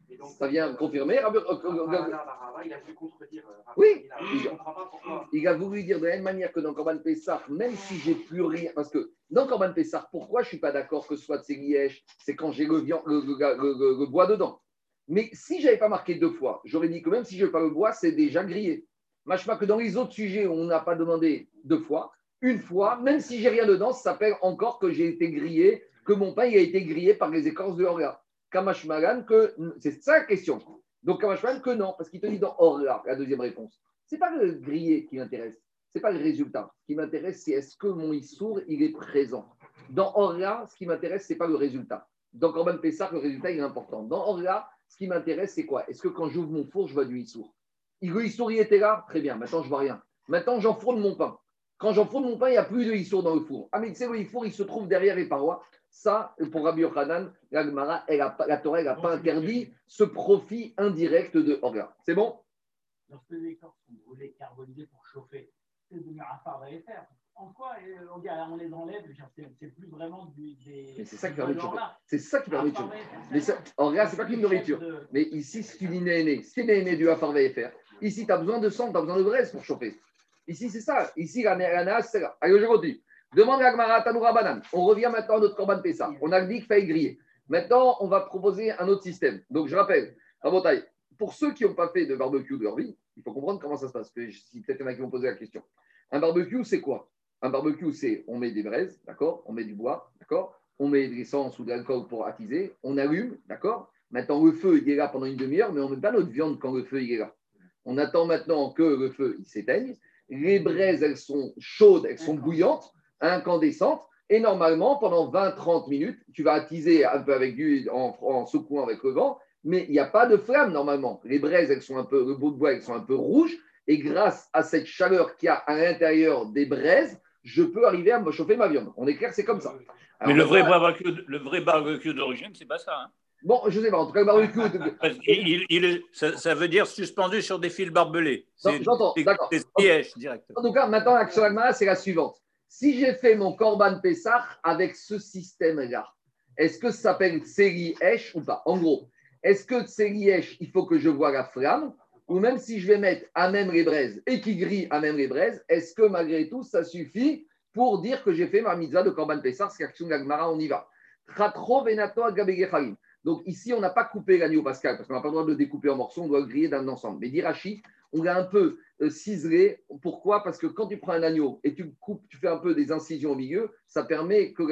et donc ça vient confirmer. il a voulu contredire. Oui, il, a, il a voulu dire de la même manière que dans Corban Pessah, même si j'ai plus rien, parce que dans Corban Pessah, pourquoi je ne suis pas d'accord que ce soit de ces C'est quand j'ai le, le, le, bois dedans. Mais si je n'avais pas marqué deux fois, j'aurais dit que même si je n'ai pas le bois, c'est déjà grillé. Machma que dans les autres sujets, on n'a pas demandé deux fois. Une fois, même si j'ai rien dedans, ça s'appelle encore que j'ai été grillé, que mon pain a été grillé par les écorces de Orga. Kamashmagan, que c'est ça la question. Donc Kamashmagan, que non, parce qu'il te dit dans Orga, la deuxième réponse. Ce n'est pas le grillé qui m'intéresse, ce n'est pas le résultat. Ce qui m'intéresse, c'est est-ce que mon Issour, il est présent. Dans Orga, ce qui m'intéresse, ce n'est pas le résultat. Dans Corban Pessah, le résultat, il est important. Dans Orga, ce qui m'intéresse, c'est quoi? Est-ce que quand j'ouvre mon four, je vois du Issour? Le Issour, il était là? Très bien, maintenant, je vois rien. Maintenant, j'enfourne mon pain. Quand j'enfourne mon pain, il n'y a plus de Issour dans le four. Ah, mais tu sais, le four, il se trouve derrière les parois. Ça, pour Rabbi Yochanan, la, la Torah n'a pas interdit ce profit indirect de Orga. C'est bon? Lorsque les écorces sont brûlées, carbonisées pour chauffer, c'est devenu un phare et faire. En quoi euh, on, les enlève? C'est plus vraiment du, des. Mais c'est ça qui permet de chauffer. C'est ça qui permet de chauffer. Mais ça, Orga, c'est pas qu'une nourriture. Mais ici, si tu dis néné, si tu es néné du Afar faire, ici, tu as besoin de sang, tu as besoin de braise pour chauffer. Ici, c'est ça. Ici, la, la c'est là. Allez, je continue. Demande à Gmara Tanoura Banan. On revient maintenant à notre Corban Pessa. On a dit qu'il fallait griller. Maintenant, on va proposer un autre système. Donc, je rappelle, Rabotaï, pour ceux qui n'ont pas fait de barbecue de leur vie, il faut comprendre comment ça se passe. Si peut-être il y en a qui vont poser la question. Un barbecue, c'est quoi? Un barbecue, c'est on met des braises, d'accord? On met du bois, d'accord? On met de l'essence ou de l'alcool pour attiser. On allume, d'accord? Maintenant, le feu, il est là pendant une demi-heure, mais on ne met pas notre viande quand le feu il est là. On attend maintenant que le feu il s'éteigne. Les braises, elles sont chaudes, elles sont bouillantes incandescente. Et normalement, pendant 20-30 minutes, tu vas attiser un peu avec du, en, en secouant avec le vent, mais il n'y a pas de flamme normalement. Les braises, elles sont un peu, le bout de bois, elles sont un peu rouges. Et grâce à cette chaleur qu'il y a à l'intérieur des braises, je peux arriver à me chauffer ma viande. On est clair, c'est comme ça. mais le vrai, barbecue, le vrai barbecue d'origine, c'est pas ça. Hein. Bon, je sais pas, en tout cas, le barbecue. <laughs> il, ça, veut dire suspendu sur des fils barbelés. J'entends, d'accord. C'est directement. En tout cas, maintenant, l'action c'est la suivante. Si j'ai fait mon Korban Pessah avec ce système-là, est-ce que ça s'appelle Tseri Esh ou pas? En gros, est-ce que Tseri Esh, il faut que je vois la flamme? Ou même si je vais mettre à même les braises et qui grille à même les braises, est-ce que malgré tout, ça suffit pour dire que j'ai fait ma mitzvah de Korban Pessah C'est l'action de on y va. Donc ici, on n'a pas coupé l'agneau pascal parce qu'on n'a pas le droit de le découper en morceaux, on doit le griller d'un ensemble. Mais d'Irachi, on l'a un peu euh, ciselé. Pourquoi? Parce que quand tu prends un agneau et tu coupes, tu fais un peu des incisions au milieu, ça permet que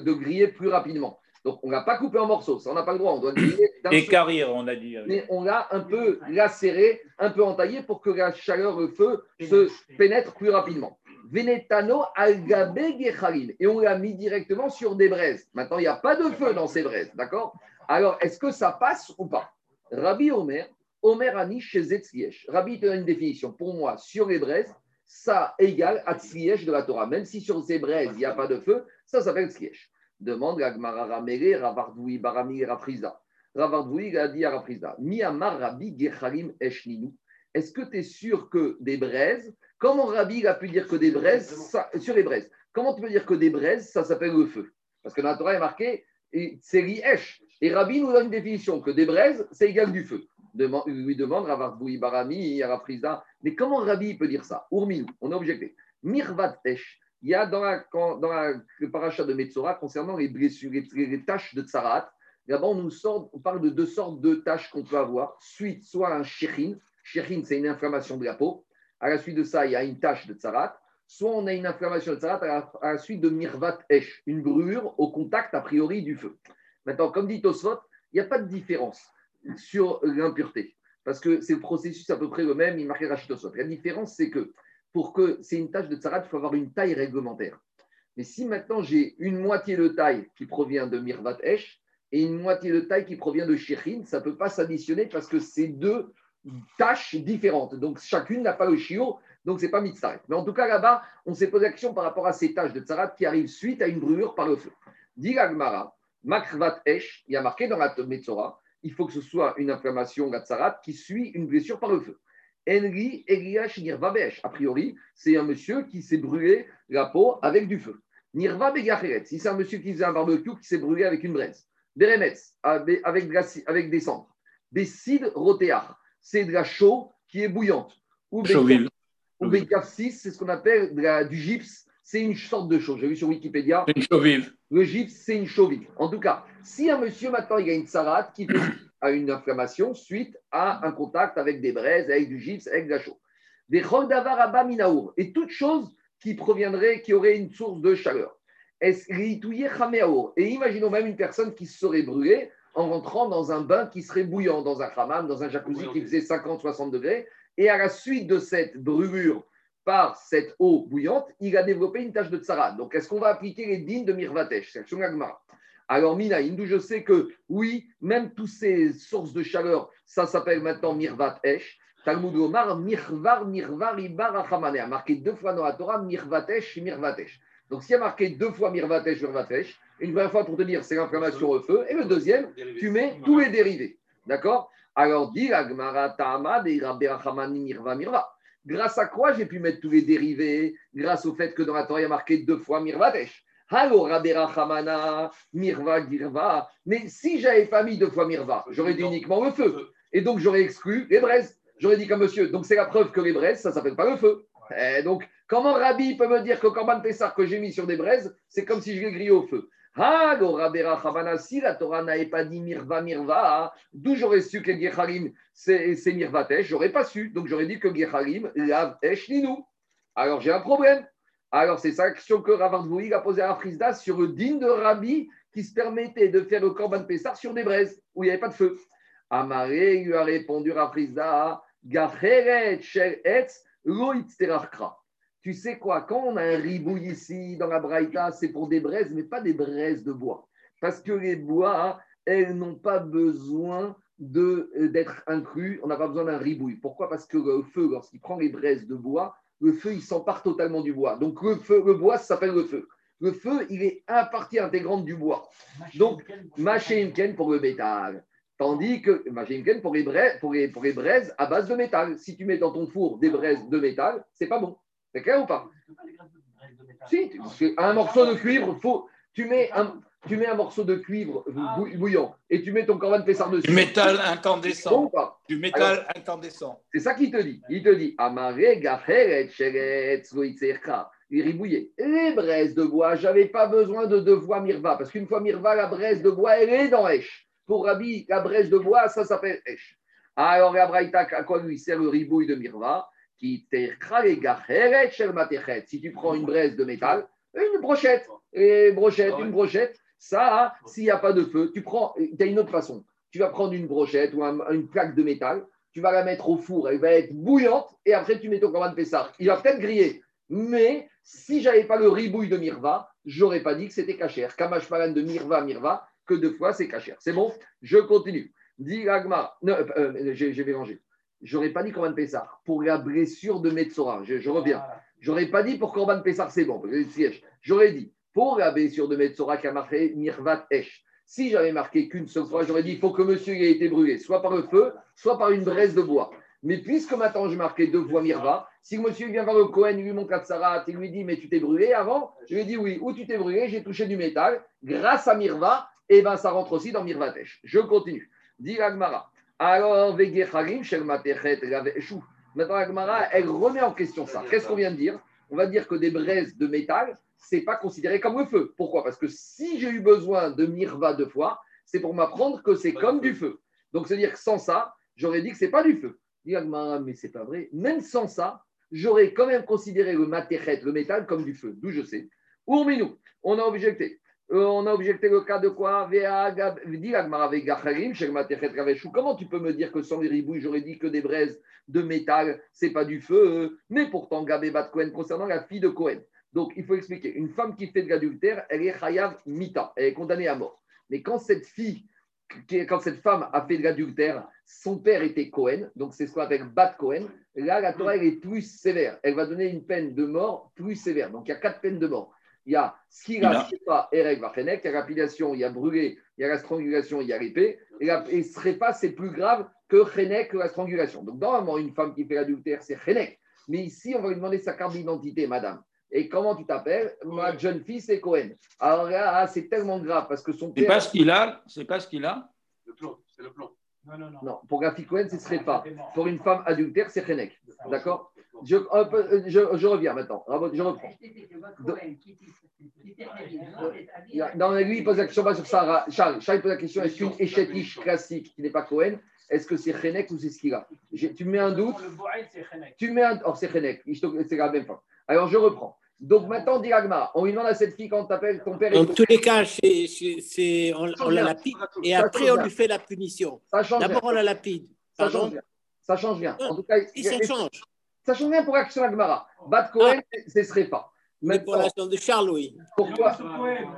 de griller plus rapidement. Donc on ne l'a pas coupé en morceaux, ça on n'a pas le droit, on doit le griller d'un Écarrir, on a dit. mais on l'a un peu lacéré, un peu entaillé pour que la chaleur, le feu se pénètre plus rapidement. Venetano algabe gechalim. Et on l'a mis directement sur des braises. Maintenant, il n'y a pas de feu dans ces braises, d'accord? Alors, est-ce que ça passe ou pas? Rabbi Omer, Omer Ani chez Zetziesh. Rabbi te donne une définition. Pour moi, sur les braises, ça égale à Tziesh de la Torah. Même si sur ces braises, il n'y a pas de feu, ça s'appelle Tziesh. Demande la Gemara Ramere, Ravardoui, Barami, Rafriza. Ravardvoui il a dit à Rafrizda, Miyamar Rabbi Gechalim Eshninu. Est-ce que tu es sûr que des braises, comment Rabbi a pu dire que des braises, ça- sur les braises, comment tu peux dire que des braises, ça s'appelle le feu? Parce que dans la Torah, il est marqué, et c'est Esh. Et Rabbi nous donne une définition que des braises, c'est égal du feu. Il lui demande Ravardvoui Barami, à Rafrizda, mais comment Rabbi peut dire ça? Urminou, on a objecté. Mirvat Esh. Il y a dans, le parachat de Metzora concernant les blessures, les, les taches de Tsarat, Là-bas, on nous on parle de deux sortes de tâches qu'on peut avoir. Suite, soit un shechin. Shechin, c'est une inflammation de la peau. À la suite de ça, il y a une tache de tsarat. Soit on a une inflammation de tsarat à la, à la suite de mirvat esh, une brûlure au contact a priori du feu. Maintenant, comme dit Tosfot, il n'y a pas de différence sur l'impureté. Parce que c'est le processus à peu près le même, il marquait Rachid Tosfot. La différence, c'est que pour que c'est une tache de tsarat, il faut avoir une taille réglementaire. Mais si maintenant j'ai une moitié de taille qui provient de mirvat esh, et une moitié de taille qui provient de Shechin, ça ne peut pas s'additionner parce que c'est deux tâches différentes. Donc chacune n'a pas le chiot, donc c'est pas mitzvah. Mais en tout cas là-bas, on s'est posé la question par rapport à ces tâches de tsarat qui arrivent suite à une brûlure par le feu. Dit Agmara, Makrvat Esh, il y a marqué dans la Metzora, il faut que ce soit une inflammation la tsarat qui suit une blessure par le feu. Enri Eliash Nirva Besh. A priori, c'est un monsieur qui s'est brûlé la peau avec du feu. Nirva Begacheret, si c'est un monsieur qui faisait un barbecue qui s'est brûlé avec une braise. Beremetz, avec, avec des cendres. Des cides rotéar, c'est de la chaux qui est bouillante. Ou Bekafsis, c'est ce qu'on appelle du gypse, c'est une sorte de chaux. J'ai vu sur Wikipédia, Une chaux vive. le gypse, c'est une chaux vive. En tout cas, si un monsieur maintenant il a une sarate qui fait <coughs> à une inflammation suite à un contact avec des braises, avec du gypse, avec de la chaux. Des Abba Minaour. Et toute chose qui proviendrait, qui aurait une source de chaleur. Et imaginons même une personne qui se serait brûlée en rentrant dans un bain qui serait bouillant, dans un hammam, dans un jacuzzi qui faisait 50-60 degrés. Et à la suite de cette brûlure par cette eau bouillante, il a développé une tache de tsara. Donc, est-ce qu'on va appliquer les dînes de Mirvatesh C'est. Alors, Mina, Hindou, je sais que oui, même toutes ces sources de chaleur, ça s'appelle maintenant Mirvat Esh. Talmud Omar, Mirvar, Mirvar, Ibar, Achamane. A marqué deux fois dans la Torah, Mirvatesh, Mirvatesh. Donc, s'il y a marqué deux fois Mirvatesh, Mirvatesh, une première fois pour te dire c'est l'inflammation au feu, et le deuxième, tu mets tous les dérivés. D'accord? Alors, dit Rabbi Achamani, Mirva, Mirva. Grâce à quoi j'ai pu mettre tous les dérivés Grâce au fait que dans la Torah, il y a marqué deux fois Mirvatesh. Alors, Rabbi Rachamana, Mirva, Girva. Mais si j'avais pas mis deux fois Mirva, j'aurais dit uniquement le feu. Et donc, j'aurais exclu les braises. J'aurais dit comme monsieur. Donc, c'est la preuve que les braises, ça ne s'appelle pas le feu. Et donc, comment Rabbi peut me dire que Corban Pessar que j'ai mis sur des braises, c'est comme si je l'ai grillé au feu alors, Rabbi Rachamana, si la Torah n'avait pas dit Mirva, Mirva, d'où j'aurais su que Gechalim, c'est Mirvatesh J'aurais pas su. Donc, j'aurais dit que Gechalim, Lav Esh Ninou. Alors, j'ai un problème. Alors, c'est ça l'action que Ravardvoui a posé à Frisda sur le din de Rabbi qui se permettait de faire le Corban Pessar sur des braises où il n'y avait pas de feu. Amaré lui a répondu à Frisda Gacheret Shel Etz. Tu sais quoi, quand on a un ribouille ici dans la Braïta, c'est pour des braises, mais pas des braises de bois. Parce que les bois, elles n'ont pas besoin euh, d'être inclus, on n'a pas besoin d'un ribouille. Pourquoi? Parce que le feu, lorsqu'il prend les braises de bois, le feu, il s'empare totalement du bois. Donc le feu, le bois, ça s'appelle le feu. Le feu, il est un partie intégrante du bois. Donc, Machéimken pour le métal. Tandis que Machéimken pour les, braises, pour, les, pour les braises à base de métal. Si tu mets dans ton four des braises de métal, c'est pas bon. C'est clair ou pas. Si, tu- parce qu'un morceau de cuivre, faut, tu, mets un, tu mets un morceau de cuivre bou- bouillant et tu mets ton corban pessar dessus. Du métal Bon incandescent. ou pas Du métal incandescent. C'est ça qu'il te dit. Il te dit Amare loitzercha. Il ribouillait. Les braises de bois, j'avais pas besoin de deux fois mirva, parce qu'une fois mirva, la braise de bois, elle est dans Esh. Pour Rabbi, la braise de bois, ça s'appelle Esh. Alors, la Braïta, à quoi lui sert le ribouille de mirva? Si tu prends une braise de métal, une brochette, et brochette, une brochette, ça, s'il n'y a pas de feu, tu prends, tu as une autre façon. Tu vas prendre une brochette ou un- une plaque de métal, tu vas la mettre au four, elle va être bouillante, et après tu mets ton corban de Pessar. Il va peut-être griller, mais si j'avais pas le ribouille de Mirva, j'aurais pas dit que c'était cachère. Kamash Paran de Mirva, Mirva, que deux fois c'est cachère. C'est bon? Je continue. Dit Agma, euh, euh, j'ai mélangé. J'aurais pas dit corban Pessar. Pour la blessure de Metzora, je, je reviens. J'aurais pas dit pour Corban Pessar, c'est bon. J'aurais dit pour la blessure de Metzora qui a marqué Mirvat Esh. Si j'avais marqué qu'une seule fois, j'aurais dit il faut que monsieur ait été brûlé, soit par le feu, soit par une braise de bois. Mais puisque maintenant j'ai marqué deux fois Mirva, si monsieur vient voir le Cohen, lui montre Katsarat, il lui dit mais tu t'es brûlé avant, je lui ai dit oui, ou tu t'es brûlé, j'ai touché du métal, grâce à Mirva, et ben ça rentre aussi dans Mirvat Esh. Je continue. Dit Agmara. Alors. Maintenant, Agmara, elle remet en question ça. Qu'est-ce qu'on vient de dire? On va dire que des braises de métal, c'est pas considéré comme le feu. Pourquoi? Parce que si j'ai eu besoin de mirva deux fois, c'est pour m'apprendre que c'est comme du feu. Donc, c'est-à-dire que sans ça, j'aurais dit que c'est pas du feu. Dit Agmara, mais c'est pas vrai. Même sans ça, j'aurais quand même considéré le matechet, le métal, comme du feu. D'où je sais. Ourminou, on a objecté. Euh, on a objecté le cas de quoi? Comment tu peux me dire que sans les ribouilles, j'aurais dit que des braises de métal, c'est pas du feu? Mais pourtant, Gabé Bat Cohen, concernant la fille de Cohen. Donc, il faut expliquer. Une femme qui fait de l'adultère, elle est chayav mita, elle est condamnée à mort. Mais quand cette quand cette femme a fait de l'adultère, son père était Cohen, donc c'est ce qu'on appelle Bat Cohen. Là, la Torah, elle est plus sévère. Elle va donner une peine de mort plus sévère. Donc, il y a quatre peines de mort. Il y a Skira, Ina. Srepa, Erek, Vachenek. Il y a lapidation, il y a brûlé, il y a la strangulation, il y a l'épée. Et, la, et Srepa, c'est plus grave que Chenek, que la strangulation. Donc, normalement, une femme qui fait l'adultère, c'est Chenek. Mais ici, on va lui demander sa carte d'identité, madame. Et comment tu t'appelles? Ma jeune fille, c'est Cohen. Alors là, ah, c'est tellement grave parce que son C'est père. pas ce qu'il a. C'est pas ce qu'il a? Le plomb, c'est le plomb. Non, non, non. Non, pour la fille Cohen, ce ne serait pas. C'était mort. Pour une femme adultère, c'est Chenek. D'accord? Je, hop, euh, je, je reviens maintenant. Je reprends. A- Non, mais lui, il pose la question pas sur Sarah. Charles, Charles pose la question est-ce qu'une échetiche classique qui n'est pas Cohen, est-ce que c'est Chenek ou c'est ce qu'il a? J'ai- Tu mets un doute. Tu mets un. Oh, c'est Chenek, c'est la même femme. Alors, je reprends. Donc, maintenant, dit Agmara, on lui demande à cette fille quand t'appelles ton père. En est- tous les cas, c'est- on, on la lapide et Ça après on lui fait la punition. D'abord on la lapide. Ça change rien. Ça change rien. En tout cas, Si ça change. Ça change rien pour l'action Agmara. Bat Cohen, ce serait pas. Mais pour l'action de Charles, oui. pourquoi,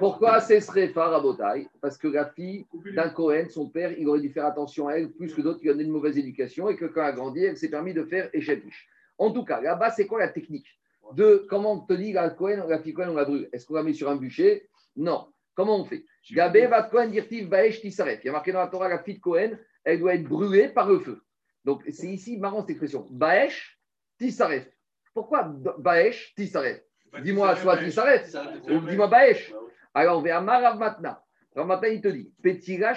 pourquoi ce serait pas Rabotai? Parce que la fille d'un Cohen, son père, il aurait dû faire attention à elle plus que d'autres qui ont donné une mauvaise éducation et que quand elle a grandi, elle s'est permis de faire échec-piche. En tout cas, là-bas, c'est quoi la technique de comment on te dit la Cohen, la fille Cohen, on la brûle? Est-ce qu'on la met sur un bûcher? Non. Comment on fait? Gabé va Cohen dirtiv Baesh Tisaref. Il y a marqué dans la Torah la fille de Cohen, elle doit être brûlée par le feu. Donc c'est ici marrant cette expression. Baesh Tisaref. Pourquoi Baesh Tisaref Dis-moi soit Tisaref ou dis-moi Baesh. Alors, vers Marav Matna. Alors maintenant, il te dit Petira.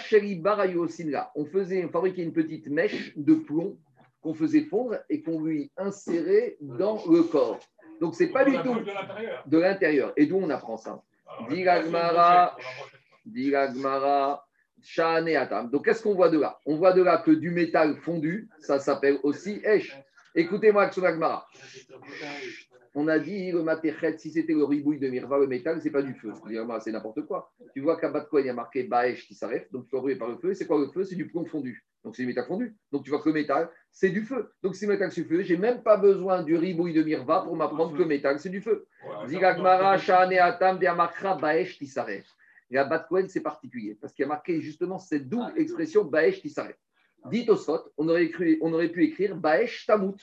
On faisait on fabriquait une petite mèche de plomb qu'on faisait fondre et qu'on lui insérait dans le corps. Donc, c'est pas du tout de l'intérieur. Et d'où on apprend ça dit l'Agmara, Shahane Atam. Donc, qu'est-ce qu'on voit de là? On voit de là que du métal fondu, ça s'appelle aussi Esh. Écoutez-moi, Action Agmara. On a dit le matéchet, si c'était le ribouille de Mirva, le métal, c'est pas du feu. Ah, C'est n'importe quoi. Tu vois qu'à Batcoin, il y a marqué Baesh qui s'arrête, donc tu vas par le feu. C'est quoi le feu? C'est du plomb fondu. Donc c'est du métal fondu. Donc tu vois que le métal, c'est du feu. Donc si le métal c'est du feu, j'ai même pas besoin du ribouille de Mirva pour m'apprendre que le métal c'est du feu. Zigagmara, Shahane Atam, Deamakra, Baesh qui s'arrête. Et à Batcoin, c'est particulier parce qu'il y a marqué justement cette double expression Baesh qui s'arrête. Dit au Sot, on aurait, écrit- on aurait pu écrire Baesh Tamout.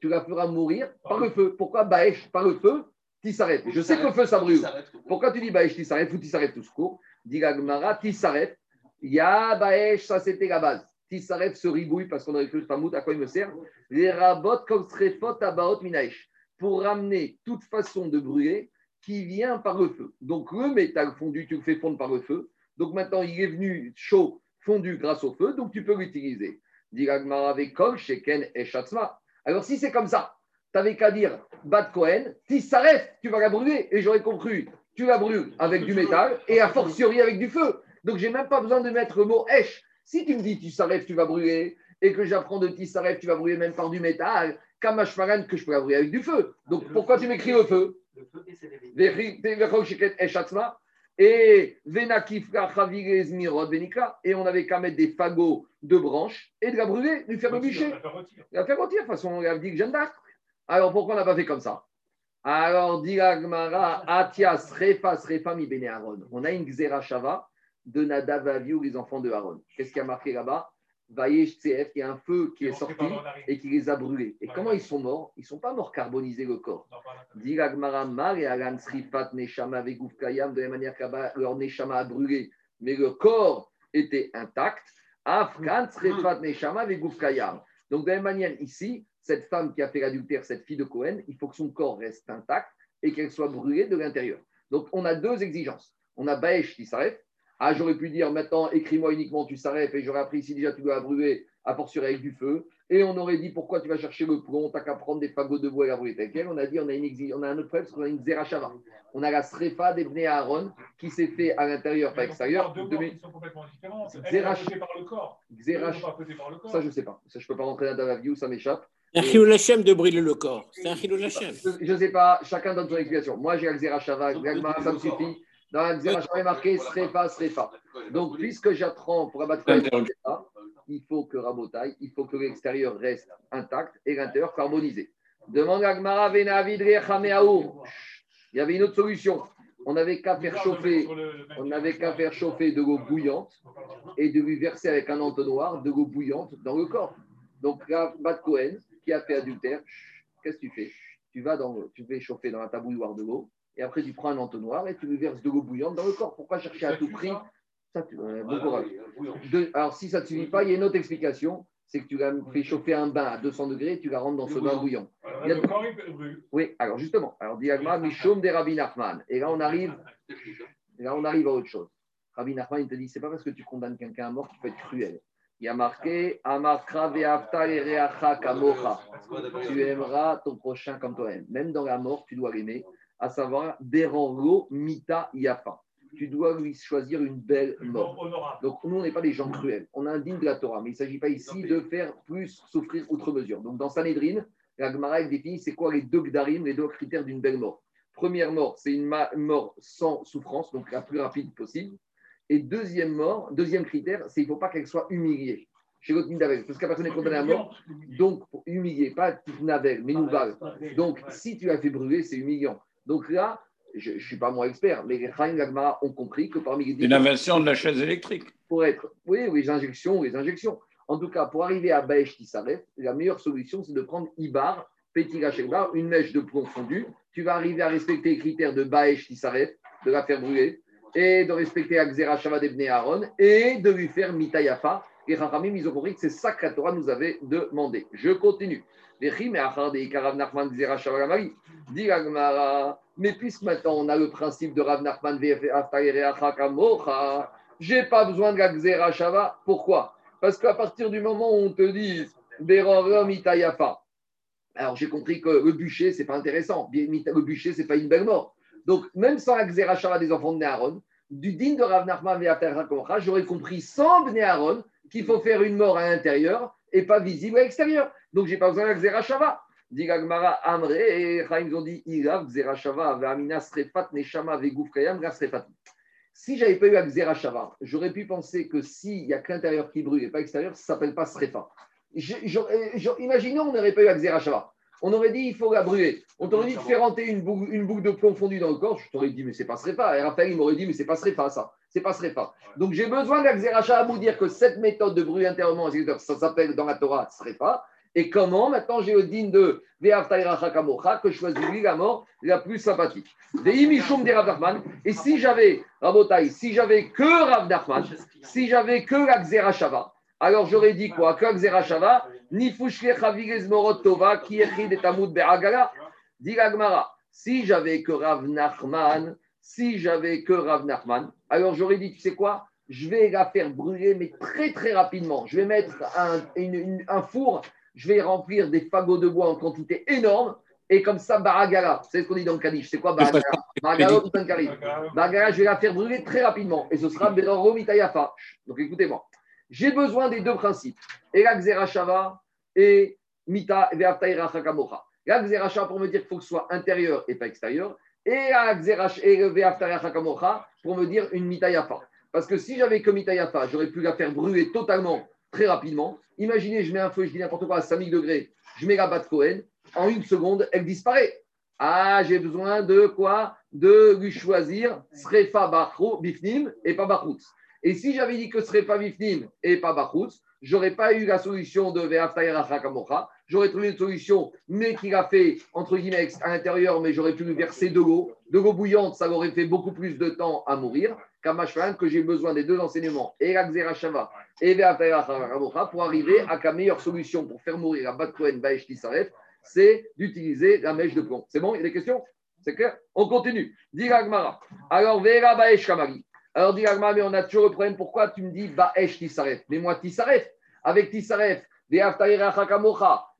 Tu la feras mourir par le feu. Pourquoi Baesh Par le feu, s'arrête? Je sais que le feu, ça brûle. Pourquoi tu dis Baesh Tissaret ou Tissaret tout court Dit Gagmara, Tissaret. Ya Baesh, ça c'était la base. Tissaret se ribouille parce qu'on aurait cru Tamout, à quoi il me sert? Les rabot comme srefot abaot minaesh. Pour ramener toute façon de brûler qui vient par le feu. Donc le métal fondu, tu le fais fondre par le feu. Donc maintenant, il est venu chaud, fondu grâce au feu, donc tu peux l'utiliser. Alors si c'est comme ça, tu n'avais qu'à dire Bat Kohen, s'arrête, tu vas la brûler. Et j'aurais compris, tu la brûles avec du métal et a fortiori avec du feu. Donc j'ai même pas besoin de mettre le mot Esh. Si tu me dis Tissaref, tu vas brûler, et que j'apprends de Tissaref, tu vas brûler même par du métal, Kamashmaran, que je peux la brûler avec du feu. Donc pourquoi tu m'écris le feu Le feu et et on avait qu'à mettre des fagots de branches et de la brûler, lui faire le bûcher. La faire rôtir, de toute façon, on a dit que Jeanne d'Arc. Alors pourquoi on n'a pas fait comme ça? Alors, dit Agmara, Atias, Refas, Refam, Ibn Aaron. On a une Xera Shava de Nadav et Avihu, les enfants de Aaron. Qu'est-ce qui a marqué là-bas? Tsef, il y a un feu qui est sorti et qui les a brûlés. Et comment ils sont morts? Ils ne sont pas morts carbonisés le corps. Dit Mar et Alan Srifat Neshama Vegouf Kayam, de la manière que leur Neshama a brûlé, mais le corps était intact. Afkan Srifat Neshama Vegouf Kayam. Donc, de la même manière, ici, cette femme qui a fait l'adultère, cette fille de Cohen, il faut que son corps reste intact et qu'elle soit brûlée de l'intérieur. Donc, on a deux exigences. On a Baesh qui s'arrête. Ah, j'aurais pu dire maintenant, écris-moi uniquement tu s'arrêtes et j'aurais appris ici déjà tu dois brûler à fortiori avec du feu. Et on aurait dit pourquoi tu vas chercher le plomb, t'as qu'à prendre des fagots de bois et la brûler tel quel. On a dit on a, une on a un autre problème parce qu'on a une Zerachava. On a la Srefa des Bnei Aaron qui s'est fait à l'intérieur, pas extérieur. Deux mes- qui sont complètement différents. Elle Zerach- par le corps. Zerach- par le corps. Ça, je sais pas. Ça, je peux pas rentrer dans la view, ça m'échappe. Un chilou Hachem de brûler le corps. C'est un chilou Hachem. Je ne sais pas, chacun donne son explication. Moi, j'ai Alzera Shava, Gagmara, ça me suffit. Dans il est marqué Srefa, Srefa. Donc, puisque j'apprends pour abattre il faut que Rabotai, il faut que l'extérieur reste intact et l'intérieur carbonisé. Demande à Gmara. Il y avait une autre solution. On n'avait qu'à faire chauffer, on n'avait qu'à faire chauffer de l'eau bouillante et de lui verser avec un entonnoir de l'eau bouillante dans le corps. Donc, Bat Cohen, qui a fait adultère, qu'est-ce que tu fais? Tu vas dans, tu fais chauffer dans un tabouilloire de l'eau, et après tu prends un entonnoir et tu lui verses de l'eau bouillante dans le corps. Pourquoi chercher à tout prix ça, tu- euh, bon courage. De- alors, si ça ne te suffit pas, il y a une autre explication c'est que tu l'as fait chauffer un bain à 200 degrés et tu la rentres dans ce bain bouillant. Il y a-. Oui, alors justement, alors Diagma, Mishom des Rabbi Nachman. Et là, on arrive, <laughs> là, on arrive à autre chose. Rabbi Nachman, il te dit c'est pas parce que tu condamnes quelqu'un à mort qu'il faut être cruel. Il y a marqué Amarkra ve'afta kamocha. Tu aimeras ton prochain comme toi-même. Même dans la mort, tu dois l'aimer, à savoir Berango Mita Yafa. Tu dois lui choisir une belle mort. Donc, nous, on n'est pas des gens cruels. On a un digne de la Torah, mais il ne s'agit pas ici de faire plus souffrir outre mesure. Donc, dans Sanhedrin, la Gemara définit c'est quoi les deux gdarim, les deux critères d'une belle mort. Première mort, c'est une mort sans souffrance, donc la plus rapide possible. Et deuxième mort, deuxième critère, c'est qu'il ne faut pas qu'elle soit humiliée. Chez l'autre Nidavel, parce que la personne est condamnée à mort, donc pour humilier, pas Navel, mais Nouval. Donc, si tu l'as fait brûler, c'est humiliant. Donc là, je ne suis pas moi expert, mais les Chaim Gagmara ont compris que parmi les Une invention de la chaise électrique. pour être, oui, oui, les injections, les injections. En tout cas, pour arriver à Baesh qui s'arrête, la meilleure solution, c'est de prendre Ibar, Petit Bar, une mèche de plomb fondu. Tu vas arriver à respecter les critères de Baesh qui s'arrête, de la faire brûler, et de respecter Axera Shavad Ebne Aaron, et de lui faire Mitayafa. Les Rachamim, ils ont compris que c'est ça que la Torah nous avait demandé. Je continue. Mais puisque maintenant on a le principe de Rav Nachman j'ai pas besoin de la Xera Shava. Pourquoi? Parce qu'à partir du moment où on te dit alors j'ai compris que le bûcher, c'est pas intéressant. Le bûcher, c'est pas une belle mort. Donc, même sans la Xera Shava des enfants de Néharon, du digne de Rav Nachman j'aurais compris sans Bnei Aaron qu'il faut faire une mort à l'intérieur et pas visible à l'extérieur. Donc, j'ai pas besoin de la Xera Shava. Dit Gagmara Amre, et ont dit Irav, Xerashava, Srefat, Neshama, Vegouf, Kayam, Gra, Srefat. Si j'avais pas eu la Xerashava, j'aurais pu penser que s'il n'y a que l'intérieur qui brûle et pas l'extérieur, ça s'appelle pas Srefa. Imaginons, on n'aurait pas eu la Xerashava. On aurait dit il faut la brûler. On t'aurait dit de faire rentrer une boucle, une boucle de plomb fondu dans le corps. Je t'aurais dit mais c'est pas Srefa. Et Raphaël, il m'aurait dit mais c'est pas Srefa ça. C'est pas Srefa. Donc j'ai besoin de la Xerashava pour dire que cette méthode de brûler intérieurement, ça s'appelle dans la Torah Srefa. Et comment Maintenant, j'ai le digne de que je choisis lui la mort la plus sympathique. Nachman. Et si j'avais, Rabotai, si j'avais que Rav Nachman, si j'avais que la alors j'aurais dit quoi? Que la Si j'avais que Rav Nachman, si j'avais que Rav Nachman, alors j'aurais dit, tu sais quoi Je vais la faire brûler, mais très très rapidement. Je vais mettre un, une- une- un four, je vais remplir des fagots de bois en quantité énorme, et comme ça, Baragala, c'est ce qu'on dit dans le Kaddish. C'est quoi Baragala Baragala ou Tankari Baragala, je vais la faire brûler très rapidement, et ce sera Beroro Mitayafa. Donc écoutez-moi. J'ai besoin des deux principes. Xerashava et Mita. La Xerashava pour me dire qu'il faut que ce soit intérieur et pas extérieur. Et la pour me dire une Mita Yafa. Parce que si j'avais que Mita Yafa, j'aurais pu la faire brûler totalement très rapidement. Imaginez, je mets un feu, je dis n'importe quoi à 5000 degrés, je mets la batte Cohen, en une seconde, elle disparaît. Ah, j'ai besoin de quoi? De lui choisir Srefa Bachro Bifnim et pas Bachutz. Et si j'avais dit que ce serait pas Bifnim et pas Bachutz, j'aurais pas eu la solution de Ve'aftaira Hakamocha. J'aurais trouvé une solution, mais qu'il a fait, entre guillemets, à l'intérieur, mais j'aurais pu lui verser de l'eau. De l'eau bouillante, ça aurait fait beaucoup plus de temps à mourir. Kamashvan, que j'ai besoin des deux enseignements, et Xerashava et Ve'aftaira Hakamocha, pour arriver à la meilleure solution pour faire mourir la Bat Kohen Baesh Tisaref, c'est d'utiliser la mèche de plomb. C'est bon? Il y a des questions? C'est clair? On continue. Dit. Alors, Vera Baesh. Alors, dit Agmara, mais on a toujours le problème. Pourquoi tu me dis Baesh Tisaref Mais moi, Tisaref. Avec Tisaref, et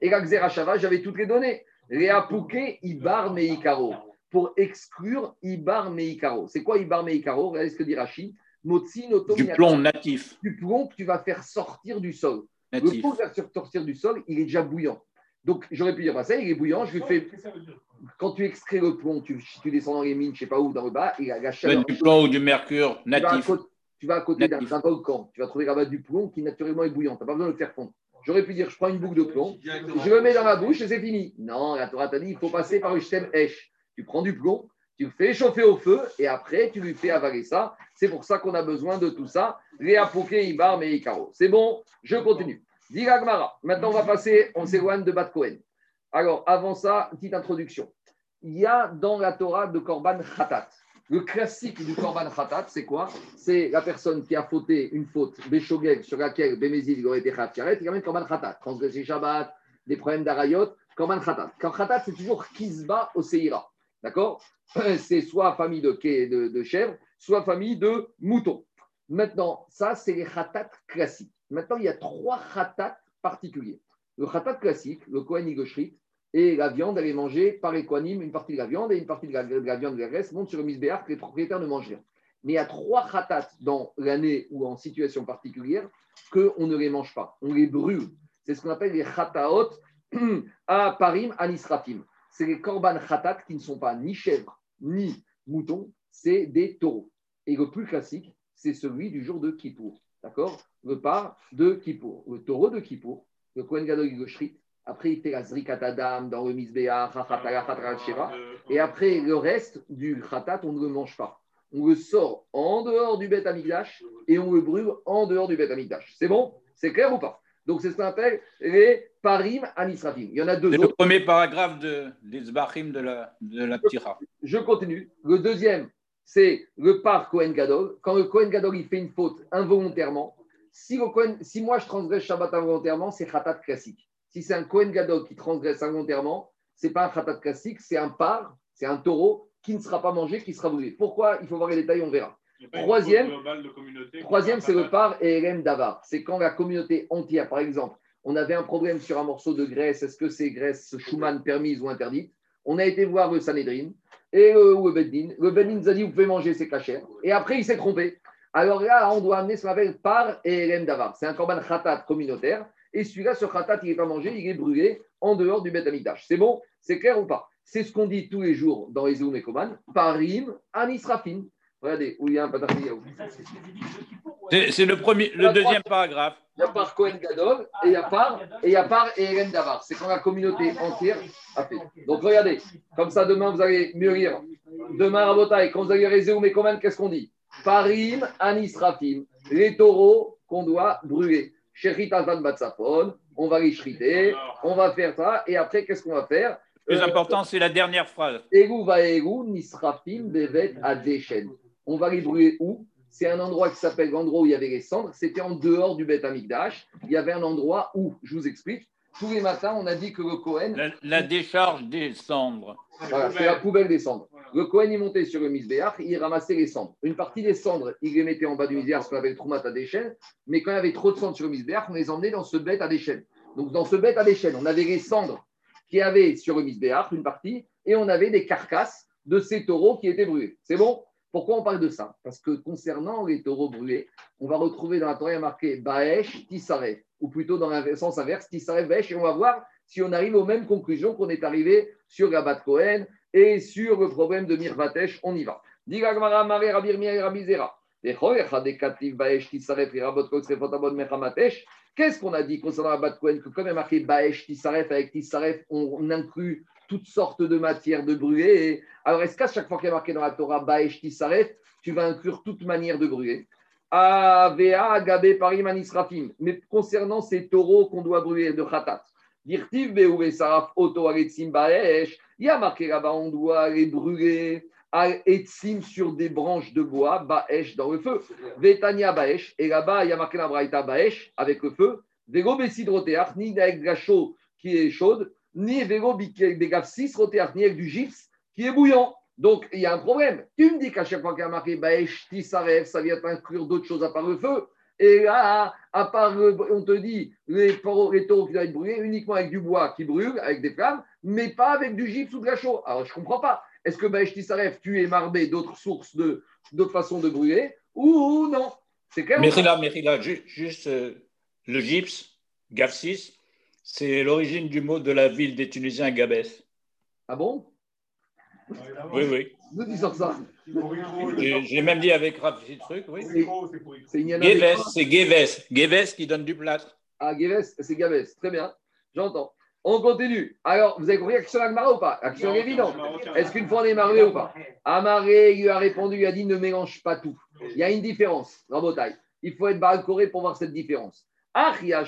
la Xerashava, j'avais toutes les données. Ibar Meikaro. Pour exclure Ibar Meikaro. C'est quoi Ibar Meikaro? Regardez ce que dit Rachid. Du plomb natif. Du plomb que tu vas faire sortir du sol. Le natif. plomb que tu vas faire sortir du sol, il est déjà bouillant. Donc, j'aurais pu dire, bah, ça, il est bouillant, je lui fais. Quand tu extrais le plomb, tu, tu descends dans les mines, je sais pas où, dans le bas, et la, la chaleur. Du plomb ou du mercure Tu vas à natif. côté, tu vas à côté d'un volcan, tu vas trouver là-bas du plomb qui naturellement est bouillant. Tu n'as pas besoin de le faire fondre. J'aurais pu dire, je prends une boucle de plomb, je le mets dans ma bouche et c'est fini. Non, la Torah t'a dit, il faut passer par le stem Esh. Tu prends du plomb, tu le fais chauffer au feu et après, tu lui fais avaler ça. C'est pour ça qu'on a besoin de tout ça. Réa Poké, Ibar, Meikaro. C'est bon, je continue. Dis Gmara. Maintenant, on va passer, on s'éloigne de Bat Cohen. Alors, avant ça, petite introduction. Il y a dans la Torah de Korban Khatat. Le classique du Korban Khatat, c'est quoi? C'est la personne qui a fauté une faute, Béchogeg, sur laquelle Bémézil aurait été Khatcharet, il ramène Korban Khatat. Transgresser Shabbat, des problèmes d'Arayot, Korban Khatat. Korban Khatat, c'est toujours Kizba au Seira. D'accord? <laughs> C'est soit famille de, de, de chèvres, soit famille de moutons. Maintenant, ça, c'est les Khatat classiques. Maintenant, il y a trois Khatat particuliers. Le Khatat classique, le Kohen Igoshrit, et la viande, elle est mangée par les une partie de la viande, et une partie de la, de la viande de la graisse monte sur le misbéar que les propriétaires ne mangent rien. Mais il y a trois khatat dans l'année ou en situation particulière qu'on ne les mange pas. On les brûle. C'est ce qu'on appelle les khataot <clears throat> à parim anisrafim. C'est les korban khatat qui ne sont pas ni chèvres ni moutons, c'est des taureaux. Et le plus classique, c'est celui du jour de Kippour. D'accord? Le part de Kippour. Le taureau de Kippour, le Kohen Gadol après, il fait la Zrikat Adam dans le Sheva. Et après, le reste du Khatat, on ne le mange pas. On le sort en dehors du Beth Amigdash et on le brûle en dehors du Beth Amigdash. C'est bon? C'est clair ou pas? Donc, c'est ce qu'on appelle les Parim Anisrafim. Il y en a deux C'est le autres. premier paragraphe de, des de la, de la Ptira. Je continue. Le deuxième, c'est le par Kohen Gadol. Quand le Kohen Gadol il fait une faute involontairement, si, le Kohen- si moi je transgresse Shabbat involontairement, c'est Khatat classique. Si c'est un Kohen Gadol qui transgresse involontairement, c'est pas un Khatat classique, c'est un par, c'est un taureau qui ne sera pas mangé, qui sera brûlé. Pourquoi Il faut voir les détails, on verra. Troisième- Troisième, c'est le par et Elem Davar. C'est quand la communauté entière, par exemple, on avait un problème sur un morceau de graisse, est-ce que c'est graisse Schumann permise ou interdite On a été voir le Sanhedrin et le, ou le Beddin. Le Beddin nous a dit vous pouvez manger, c'est. Et après, il s'est trompé. Alors là, on doit amener ce qu'on appelle par et Elem Davar. C'est un korban khatat communautaire. Et celui-là, ce khatat, il n'est pas mangé, il est brûlé en dehors du Beth Amikdash. C'est bon? C'est clair ou pas? C'est ce qu'on dit tous les jours dans les et Koman. Parim, Anisrafin. Regardez, où il y a un patatriyaou. C'est le, premier, le deuxième paragraphe. Il y a par Cohen Gadol et il y a par et il y a par Davar. C'est quand la communauté entière a fait. Donc regardez, comme ça demain vous allez lire. Demain à Botaï, quand vous allez résumer mes commandes, qu'est-ce qu'on dit? Parim, Anis Rafim, les taureaux qu'on doit brûler. Sherrit Azan Batsafon, on va les shriter, on va faire ça et après qu'est-ce qu'on va faire? Le plus important, c'est la dernière phrase. Egu va Egu, Nisrafim, Bevet, Adeshen. On va les brûler où? C'est un endroit qui s'appelle l'endroit où il y avait les cendres. C'était en dehors du Beth Amikdash. Il y avait un endroit où, je vous explique, tous les matins, on a dit que le Cohen, La, la décharge des cendres. Voilà, c'est la poubelle des cendres. Le Kohen, il montait sur le misbéach, il ramassait les cendres. Une partie des cendres, il les mettait en bas du misbéach, ce qu'on appelle le troumat à déchaînes. Mais quand il y avait trop de cendres sur le misbéach, on les emmenait dans ce bête à déchaînes. Donc, dans ce bête à déchaînes, on avait les cendres qui avaient sur le misbéach, une partie, et on avait des carcasses de ces taureaux qui étaient brûlés. C'est bon? Pourquoi on parle de ça? Parce que concernant les taureaux brûlés, on va retrouver dans la Torah marqué Baesh Tisaref, ou plutôt dans le sens inverse, Tisaref Baesh, et on va voir si on arrive aux mêmes conclusions qu'on est arrivé sur Gabat Cohen et sur le problème de Mirvatesh. On y va. Qu'est-ce qu'on a dit concernant Rabat Cohen Que comme il y a marqué Baesh Tisaref avec Tisaref, on inclut toutes sortes de matières de brûler. Alors, est-ce qu'à chaque fois qu'il y a marqué dans la Torah Baesh Tisaref, tu vas inclure toute manière de brûler Avea Gabé Parim Anisrafim. Mais concernant ces taureaux qu'on doit brûler de Khatat, Dirtiv Beouve Saraf Oto Aretzim Baesh, il y a marqué là-bas, on doit les brûler à Etzim sur des branches de bois, Baesh dans le feu. Vetania Baesh, et là-bas, il y a marqué la Braïta Baesh avec le feu. Vego Besidroteach, ni avec la qui est chaude, ni ni avec du gypse qui est bouillant. Donc, il y a un problème. Tu me dis qu'à chaque fois qu'il y a marqué Baesh Tisaref, ça vient inclure d'autres choses à part le feu. Et là, à part, le- on te dit, les taureaux, les taureaux qui doivent être brûlés uniquement avec du bois qui brûle, avec des flammes, mais pas avec du gypse ou de la chaux. Alors, je ne comprends pas. Est-ce que Baesh Tisaref, tu es marbé d'autres sources, de, d'autres façons de brûler, ou non? C'est clair Mérila, Mérila, ju- juste euh, le gypse, Gafsis, c'est l'origine du mot de la ville des Tunisiens, Gabès. Ah bon? Oui, oui. Tu sors ça J'ai même dit avec Rafi truc, oui. C'est Géves, c'est Géves. Géves qui donne du plâtre. Ah, Géves, c'est Gabès. Très bien, j'entends. On continue. Alors, vous avez compris l'action Agmara ou pas? L'action est évidente. Est-ce qu'une fois on est marié ou pas? Amaré, il lui a répondu, il a dit ne mélange pas tout. Il y a une différence dans Botaï. Il faut être Baal-Koré pour voir cette différence. Il y a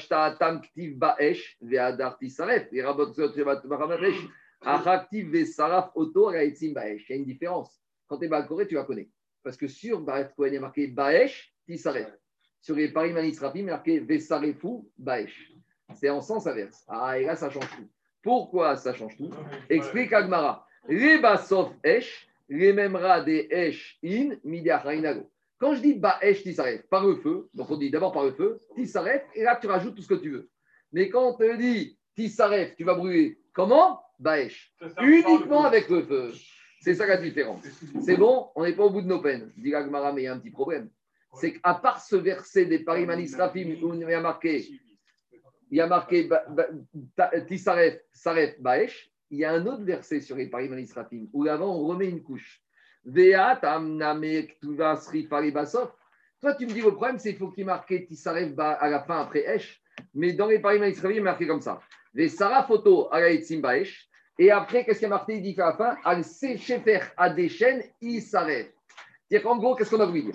une différence. Quand tu es Baal-Koré, tu la connais. Parce que sur Baret Kohen, il y a marqué ba'esh tisaref. Sur les paris manisrafim, il y a marqué ve'sarefu ba'esh. C'est en sens inverse. Ah, et là, ça change tout. Pourquoi ça change tout? Explique Agmara. Les basof esh, les memra des esh in midiachainago. Quand je dis baesh tisaref, par le feu, donc on dit d'abord par le feu, tisaref, et là tu rajoutes tout ce que tu veux. Mais quand on te dit tisaref, tu vas brûler, comment? Baesh. Uniquement avec le feu. C'est ça la différence. C'est bon, on n'est pas au bout de nos peines. Dit Agmara, mais il y a un petit problème. C'est qu'à part ce verset des Parimanis Rafim où il y a marqué il y a marqué Tisaref, Saref, Baesh. Il y a un autre verset sur les Parim Rafim où avant on remet une couche. Toi, tu me dis le problème, c'est qu'il faut qu'il marque Tisaref ba- à la fin après Esh. Mais dans les Parim Rafim, il est marqué comme ça. Ve Sarah photo à la Etzim Baesh. Et après, qu'est-ce qu'il y a marqué? Il dit qu'à la fin, Al Sechefer Adeshen Isaref. C'est-à-dire qu'en gros, qu'est-ce qu'on a voulu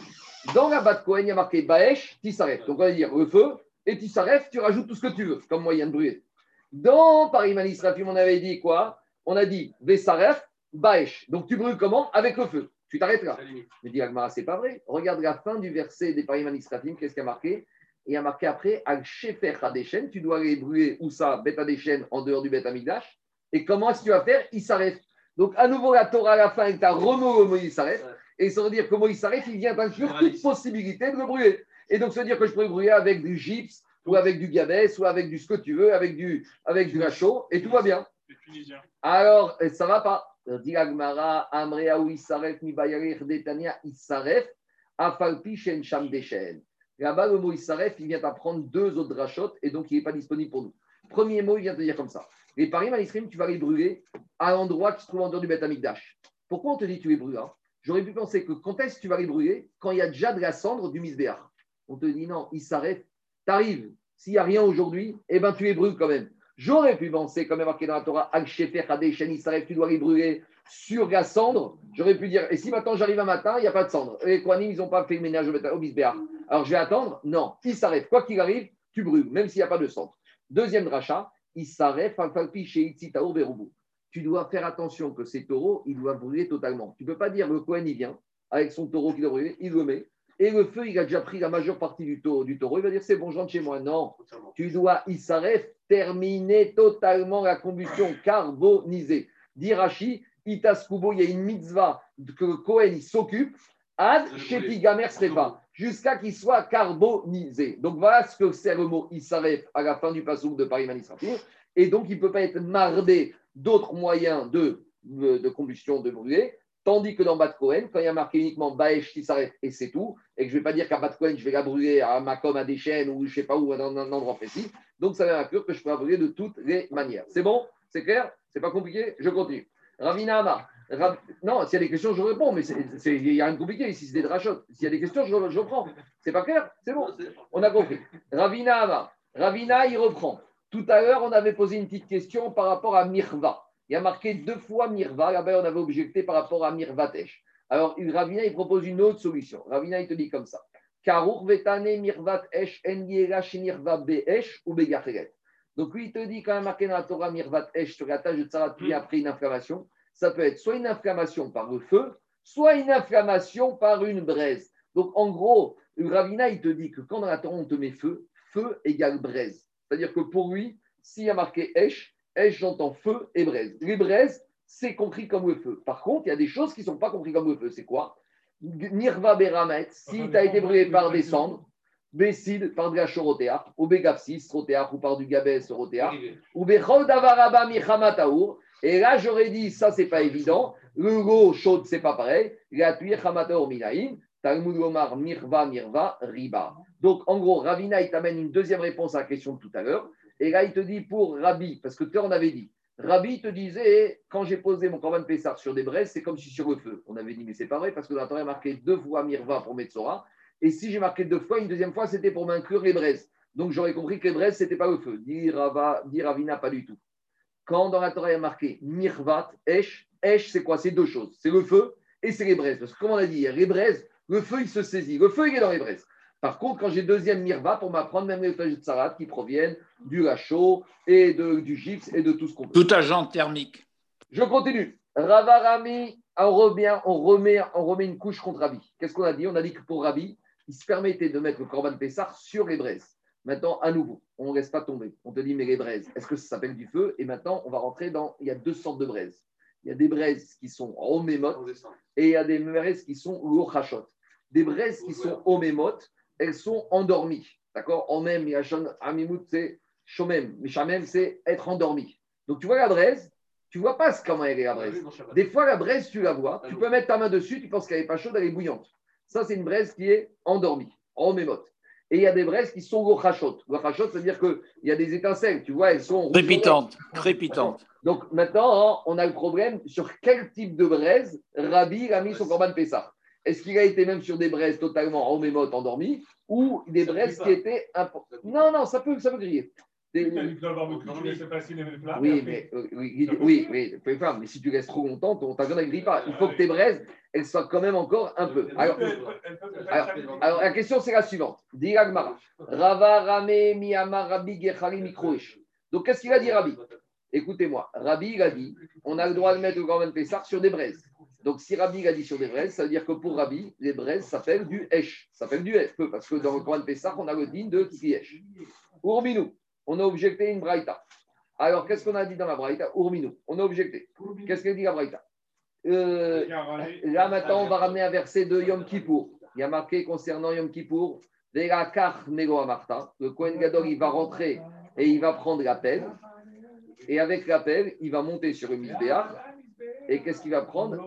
Dans la Bat Kohen, il y a marqué Baesh, Tisaref. Donc on va dire le feu, et Tisaref, tu rajoutes tout ce que tu veux comme moyen de brûler. Dans Paris Manisrafim, on avait dit quoi? On a dit Vesaref, Baesh. Donc tu brûles comment? Avec le feu. Tu t'arrêtes là. Je dis Agmara, c'est pas vrai. Regarde la fin du verset des Paris Manisrafim, qu'est-ce qu'il y a marqué? Il y a marqué après Al Shefer Hadeshen, tu dois aller brûler où ça? Bet Hadeshen en dehors du Bet Amigdash. Et comment est-ce que tu vas faire? Il s'arrête. Donc à nouveau la Torah à la fin, tu as remots Moïse s'arrête. Et ça veut dire que Moïse s'arrête, il vient inclure toute possibilité de le brûler. Et donc ça veut dire que je peux le brûler avec du gypse, ou avec du gabès, ou avec du ce que tu veux, avec du, avec du et tout va bien. Alors, ça va pas. Dit Agmara, Amrea ou Isaref, detania Isaref. Là-bas, le mot Isaref, il vient apprendre deux autres drachotes, et donc il n'est pas disponible pour nous. Premier mot, il vient te dire comme ça. Les paris manisrim, tu vas les brûler à l'endroit qui se trouve en dehors du Beth Amikdash. Pourquoi on te dit tu les brûles hein? J'aurais pu penser que quand est-ce que tu vas les brûler? Quand il y a déjà de la cendre du misbéach. On te dit non, Isaref, t'arrives. S'il n'y a rien aujourd'hui, eh ben tu les brûles quand même. J'aurais pu penser, comme est marqué dans la Torah, Al-Shefer, tu dois les brûler sur la cendre. J'aurais pu dire, et si maintenant j'arrive un matin, il n'y a pas de cendre. Les Kohanim, ils n'ont pas fait le ménage au Bisbéar. Alors je vais attendre Non, il s'arrête. Quoi qu'il arrive, tu brûles, même s'il n'y a pas de cendre. Deuxième rachat, il s'arrête. Tu dois faire attention que ces taureaux, ils doivent brûler totalement. Tu ne peux pas dire, le Kohen, il vient avec son taureau qu'il doit brûler, il le met. Et le feu, il a déjà pris la majeure partie du taureau. Du taureau. Il va dire, c'est bon, je rentre chez moi. Non, tu dois, il s'arrête, terminer totalement la combustion carbonisée. Dit Rashi, Itas Kubo, il y a une mitzvah que il s'occupe, Ad Shepi Gamer Srefa, jusqu'à qu'il soit carbonisé. Donc voilà ce que c'est le mot Isaref à la fin du passage de Paris Manisratir. Et donc il ne peut pas être mardé d'autres moyens de, de, de combustion, de brûler. Tandis que dans Bat Cohen, quand il y a marqué uniquement Baesh qui s'arrête et c'est tout, et que je ne vais pas dire qu'à Bat Cohen, je vais la brûler à Macom, à des chaînes ou je ne sais pas où, dans un endroit précis. Donc ça inclure que je peux la brûler de toutes les manières. C'est bon? C'est clair? C'est pas compliqué? Je continue. Ravina Amar. Rav- Non, s'il y a des questions, je réponds, mais il n'y a rien de compliqué ici, c'est des drachotes. S'il y a des questions, je, je reprends. C'est pas clair? C'est bon? On a compris. Ravina Amar. Ravina, il reprend. Tout à l'heure, on avait posé une petite question par rapport à Mirva. Il y a marqué deux fois Mirva. Là-bas, on avait objecté par rapport à Mirvatesh. Alors, Ravina, il propose une autre solution. Ravina, il te dit comme ça. Karour vetane mirvat esh ou. Donc, lui, il te dit quand même marqué dans la Torah mirvat esh sur la tâche de tsarat, après une inflammation. Ça peut être soit une inflammation par le feu, soit une inflammation par une braise. Donc, en gros, Ravina, il te dit que quand dans la Torah, on te met feu, feu égale braise. C'est-à-dire que pour lui, s'il y a marqué Esh, Esh, j'entends feu et braise. Les braises, c'est compris comme le feu. Par contre, il y a des choses qui ne sont pas compris comme le feu. C'est quoi? Nirva Beramet, si tu as été brûlé par des cendres, Bessid par de la chorotéa, ou Begapsis, rotéa, ou par du gabès, rotéa, ou Bechol Davaraba Michamataour. Et là, j'aurais dit, ça, c'est pas évident. Le go chaud, c'est pas pareil. Gratuit, Chamataour Minaïm. Talmud Mirva, Mirva, Riba. Donc, en gros, Ravina, il t'amène une deuxième réponse à la question de tout à l'heure. Et là, il te dit pour Rabbi, parce que l'heure, on avait dit, Rabbi te disait, quand j'ai posé mon Corban Pessar sur des braises, c'est comme si sur le feu. On avait dit, mais c'est pas vrai, parce que dans la Torah, il marqué deux fois Mirva pour Metzora. Et si j'ai marqué deux fois, une deuxième fois, c'était pour m'inclure les braises. Donc, j'aurais compris que les braises, c'était pas le feu. Dit, Rava, dit Ravina, pas du tout. Quand dans la Torah, il y a marqué Mirvat, Esh, Esh, c'est quoi? C'est deux choses. C'est le feu et c'est les braises. Parce que, comme on a dit hier, les braises, le feu, il se saisit. Le feu, il est dans les braises. Par contre, quand j'ai deuxième mirva, pour m'apprendre même les feuilles de sarat qui proviennent du lachaud et de, du gypse et de tout ce qu'on peut. Tout agent thermique. Je continue. Ravarami, on remet, on remet, on remet une couche contre Rabbi. Qu'est-ce qu'on a dit? On a dit que pour Rabbi, il se permettait de mettre le Corban Pessar sur les braises. Maintenant, à nouveau, on ne laisse pas tomber. On te dit, mais les braises, est-ce que ça s'appelle du feu? Et maintenant, on va rentrer dans. Il y a deux sortes de braises. Il y a des braises qui sont homémotes et il y a des braises qui sont lochachot. Des braises qui sont homémotes, elles sont endormies. D'accord? En même, Yachon Amimout, c'est Shomem. Mais Shamem, c'est être endormi. Donc, tu vois la braise, tu vois pas comment elle est la braise. Des fois, la braise, tu la vois, tu peux mettre ta main dessus, tu penses qu'elle n'est pas chaude, elle est bouillante. Ça, c'est une braise qui est endormie, en mémote. Et il y a des braises qui sont gochachot. Gochachot, c'est-à-dire qu'il y a des étincelles, tu vois, elles sont. Crépitante. Crépitante. Donc maintenant, hein, on a le problème sur quel type de braise Rabbi a mis son corban Pessah. Est-ce qu'il a été même sur des braises totalement en mémote endormies ou des Ça braises qui étaient. impo- Non, non, ça peut, ça peut griller. Des- oui, mais, oui, oui, oui, mais si tu laisses trop longtemps, ton, ne grille pas. Il faut que tes braises, elles soient quand même encore un peu. Alors, alors, la question, c'est la suivante. Dit Agmara. Rava Rame Miyama Rabbi Gechari Mikroish. Donc, qu'est-ce qu'il a dit, Rabbi? Écoutez-moi. Rabbi, il a dit on a le droit de mettre le Grand Pessar sur des braises. Donc, si Rabbi a dit sur des braises, ça veut dire que pour Rabbi, les braises s'appellent du Esh. Ça s'appelle du Esh, parce que dans le Grand Pessar, on a le din de Kriesh. Urminou, on a objecté une braïta. Alors, qu'est-ce qu'on a dit dans la braïta? Urminou, on a objecté. Qu'est-ce qu'elle dit la braïta? Euh, Là, maintenant, on va ramener un verset de Yom Kippour. Il y a marqué concernant Yom Kippour. Le Kohen Gadol, il va rentrer et il va prendre la pelle. Et avec la pelle, il va monter sur le Mizbeach. Et qu'est-ce qu'il va prendre.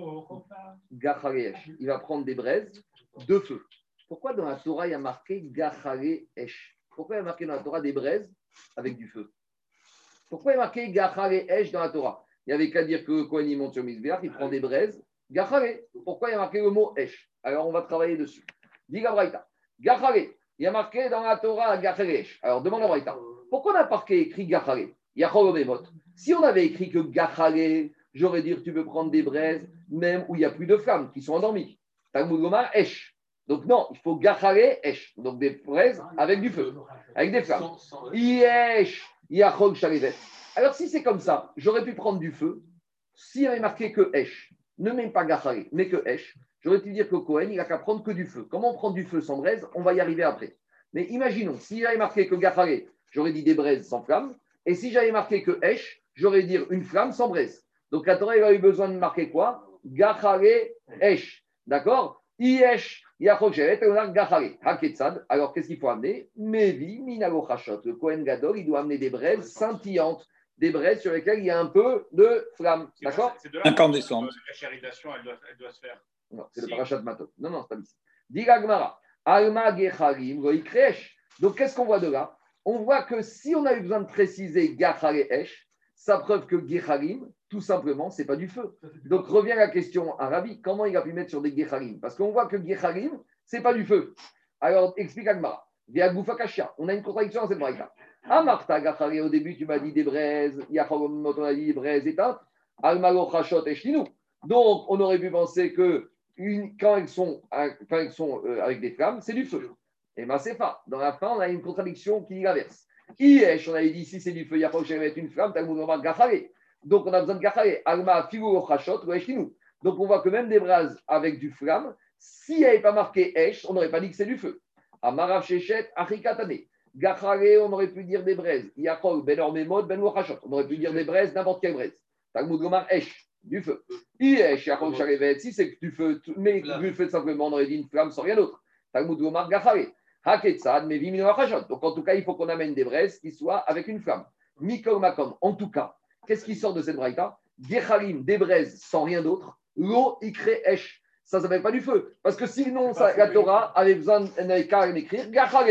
Il va prendre des braises de feu. Pourquoi dans la Torah, il y a marqué Pourquoi il y a marqué dans la Torah des braises avec du feu? Pourquoi il y a marqué dans la Torah? Il n'y avait qu'à dire que quand il monte sur Mizbeach, il prend des braises. Pourquoi il y a marqué le mot Esh? Alors, on va travailler dessus. Dis la Braïta. Gachare. Il y a marqué dans la Torah. Alors, demande la Braïta. Pourquoi on a marqué écrit Gachare Yachol Omemot. Si on avait écrit que Gachare, j'aurais dit que tu peux prendre des braises, même où il n'y a plus de flammes, qui sont endormies. Talmud Esh. Donc non, il faut Gachare, Esh. Donc des braises avec du feu, avec des flammes. Alors si c'est comme ça, j'aurais pu prendre du feu. S'il y avait marqué que Esh, ne même pas Gachare, mais que Esh, j'aurais pu dire que Cohen, il n'a qu'à prendre que du feu. Comment prendre du feu sans braise? On va y arriver après. Mais imaginons, s'il avait marqué que Gachare, j'aurais dit des braises sans flamme. Et si j'avais marqué que Esh, j'aurais dit une flamme sans braise. Donc la Torah elle a eu besoin de marquer quoi? Gachare Esh. D'accord? Iesh, Yachok Shevet, et on a Gachare. Haketsad. Alors qu'est-ce qu'il faut amener? Mevi, Minago Chachot. Le Kohen Gadol, il doit amener des braises scintillantes, des braises sur lesquelles il y a un peu de flamme. D'accord? C'est de là Incandescente. La chéridation, elle doit, elle doit se faire. Non, c'est le parachat de Matot. Non, non, c'est pas ici. Diga Gmara, Alma Gecharim, Goikresh. Donc, qu'est-ce qu'on voit de là? On voit que si on a eu besoin de préciser Gachare Esh, ça preuve que Gecharim, tout simplement, c'est pas du feu. Donc, revient la question à Rabbi, comment il a pu mettre sur des Gecharim Parce qu'on voit que Gecharim, c'est pas du feu. Alors, explique Agmara. On a une contradiction dans cette braïka. Amarta <laughs> Gachare, au début, tu m'as dit des braises, Yachalomot, on a dit des braises éteintes. Almalo Chachot Eshlinou. Donc, on aurait pu penser que une- quand elles sont, quand elles sont euh, avec des flammes, c'est du feu. Et ben, c'est pas. Dans la fin, on a une contradiction qui dit l'inverse. Iesh, on avait dit si c'est du feu, il y a pas que je vais mettre une flamme, Talmud gachare. Donc, on a besoin de gachare. Alma, chachot, ou. Donc, on voit que même des braises avec du flamme, s'il n'y avait pas marqué esh, on n'aurait pas dit que c'est du feu. Amarav shechet, achikatane. Gachare, on aurait pu dire des braises. Yachol, ben ormemod, ben chachot. On aurait pu dire des braises, n'importe quelle braise. Talmud Gomar, esh, du feu. Iesh, yachol, sharevet, si c'est du feu, mais du feu simplement, on aurait dit une flamme sans rien d'autre. Talmud Gomar, gachare. Haketsad, mais vimino achashot. Donc, en tout cas, il faut qu'on amène des braises qui soient avec une flamme. Mikol makom. En tout cas, qu'est-ce qui sort de cette braïta? Gechalim, des braises sans rien d'autre. L'eau, ikre, esh. Ça ne s'appelle pas du feu. Parce que sinon, ça, la Torah avait besoin d'un qu'à écrire gachare.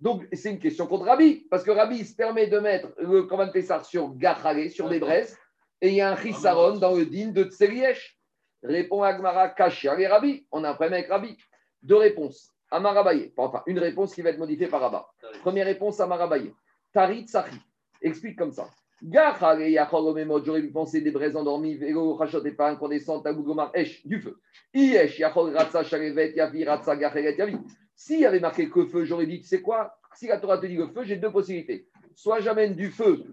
Donc, c'est une question contre Rabbi. Parce que Rabbi il se permet de mettre le Korban Pessar sur gachare, sur des braises. Et il y a un chisaron dans le din de Tseriesh. Répond Agmara, Kashia et Rabbi. On a un problème avec Rabbi. Deux réponses. Amarabaye. Enfin, une réponse qui va être modifiée par Rabba. Première réponse, Amarabaye. Tarit Sachi. Explique comme ça. J'aurais pu penser des braises endormies. Vélo, rachot et pas incandescent. Tagout gomar, esh, du feu. Iesh yachol ratsa sharevet yavi ratsa gacheret yavi. S'il y avait marqué que feu, j'aurais dit, tu sais quoi? Si la Torah te dit le feu, j'ai deux possibilités. Soit j'amène du feu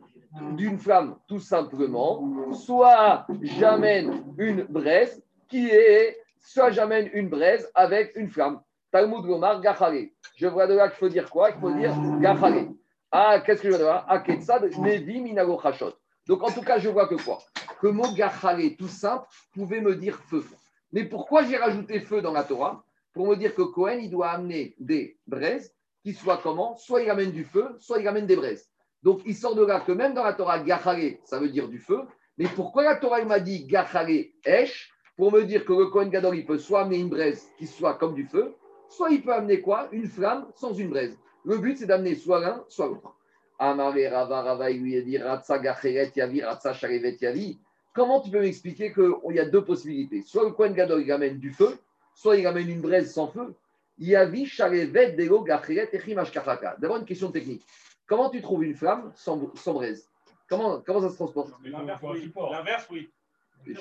d'une flamme, tout simplement, soit j'amène une braise qui est, soit j'amène une braise avec une flamme. Talmud Gomar, Gachare. Je vois de là qu'il faut dire quoi? Il faut dire Gachare. Ah, qu'est-ce que je là Ah, Ketsad, Nevi Minago Chachot. Donc, en tout cas, je vois que quoi? Que le mot Gachare, tout simple, pouvait me dire feu. Mais pourquoi j'ai rajouté feu dans la Torah? Pour me dire que Cohen, il doit amener des braises qui soient comment? Soit il amène du feu, soit il amène des braises. Donc, il sort de là que même dans la Torah, Gachare, ça veut dire du feu. Mais pourquoi la Torah il m'a dit Gachare Esh? Pour me dire que le Kohen Gadol, il peut soit amener une braise qui soit comme du feu, soit il peut amener quoi? Une flamme sans une braise. Le but, c'est d'amener soit l'un, soit l'autre. Amare Rava il lui a dit Ratsa Gacheret Yavi, Ratsa Yavi. Comment tu peux m'expliquer qu'il y a deux possibilités? Soit le Kohen Gadol, il amène du feu, soit il amène une braise sans feu. Yavi, Sharevet, Dego, Gacheret, Echimash Kachaka. D'abord, une question technique. Comment tu trouves une flamme sans, sans braise? Comment, comment ça se transporte? L'inverse, oui.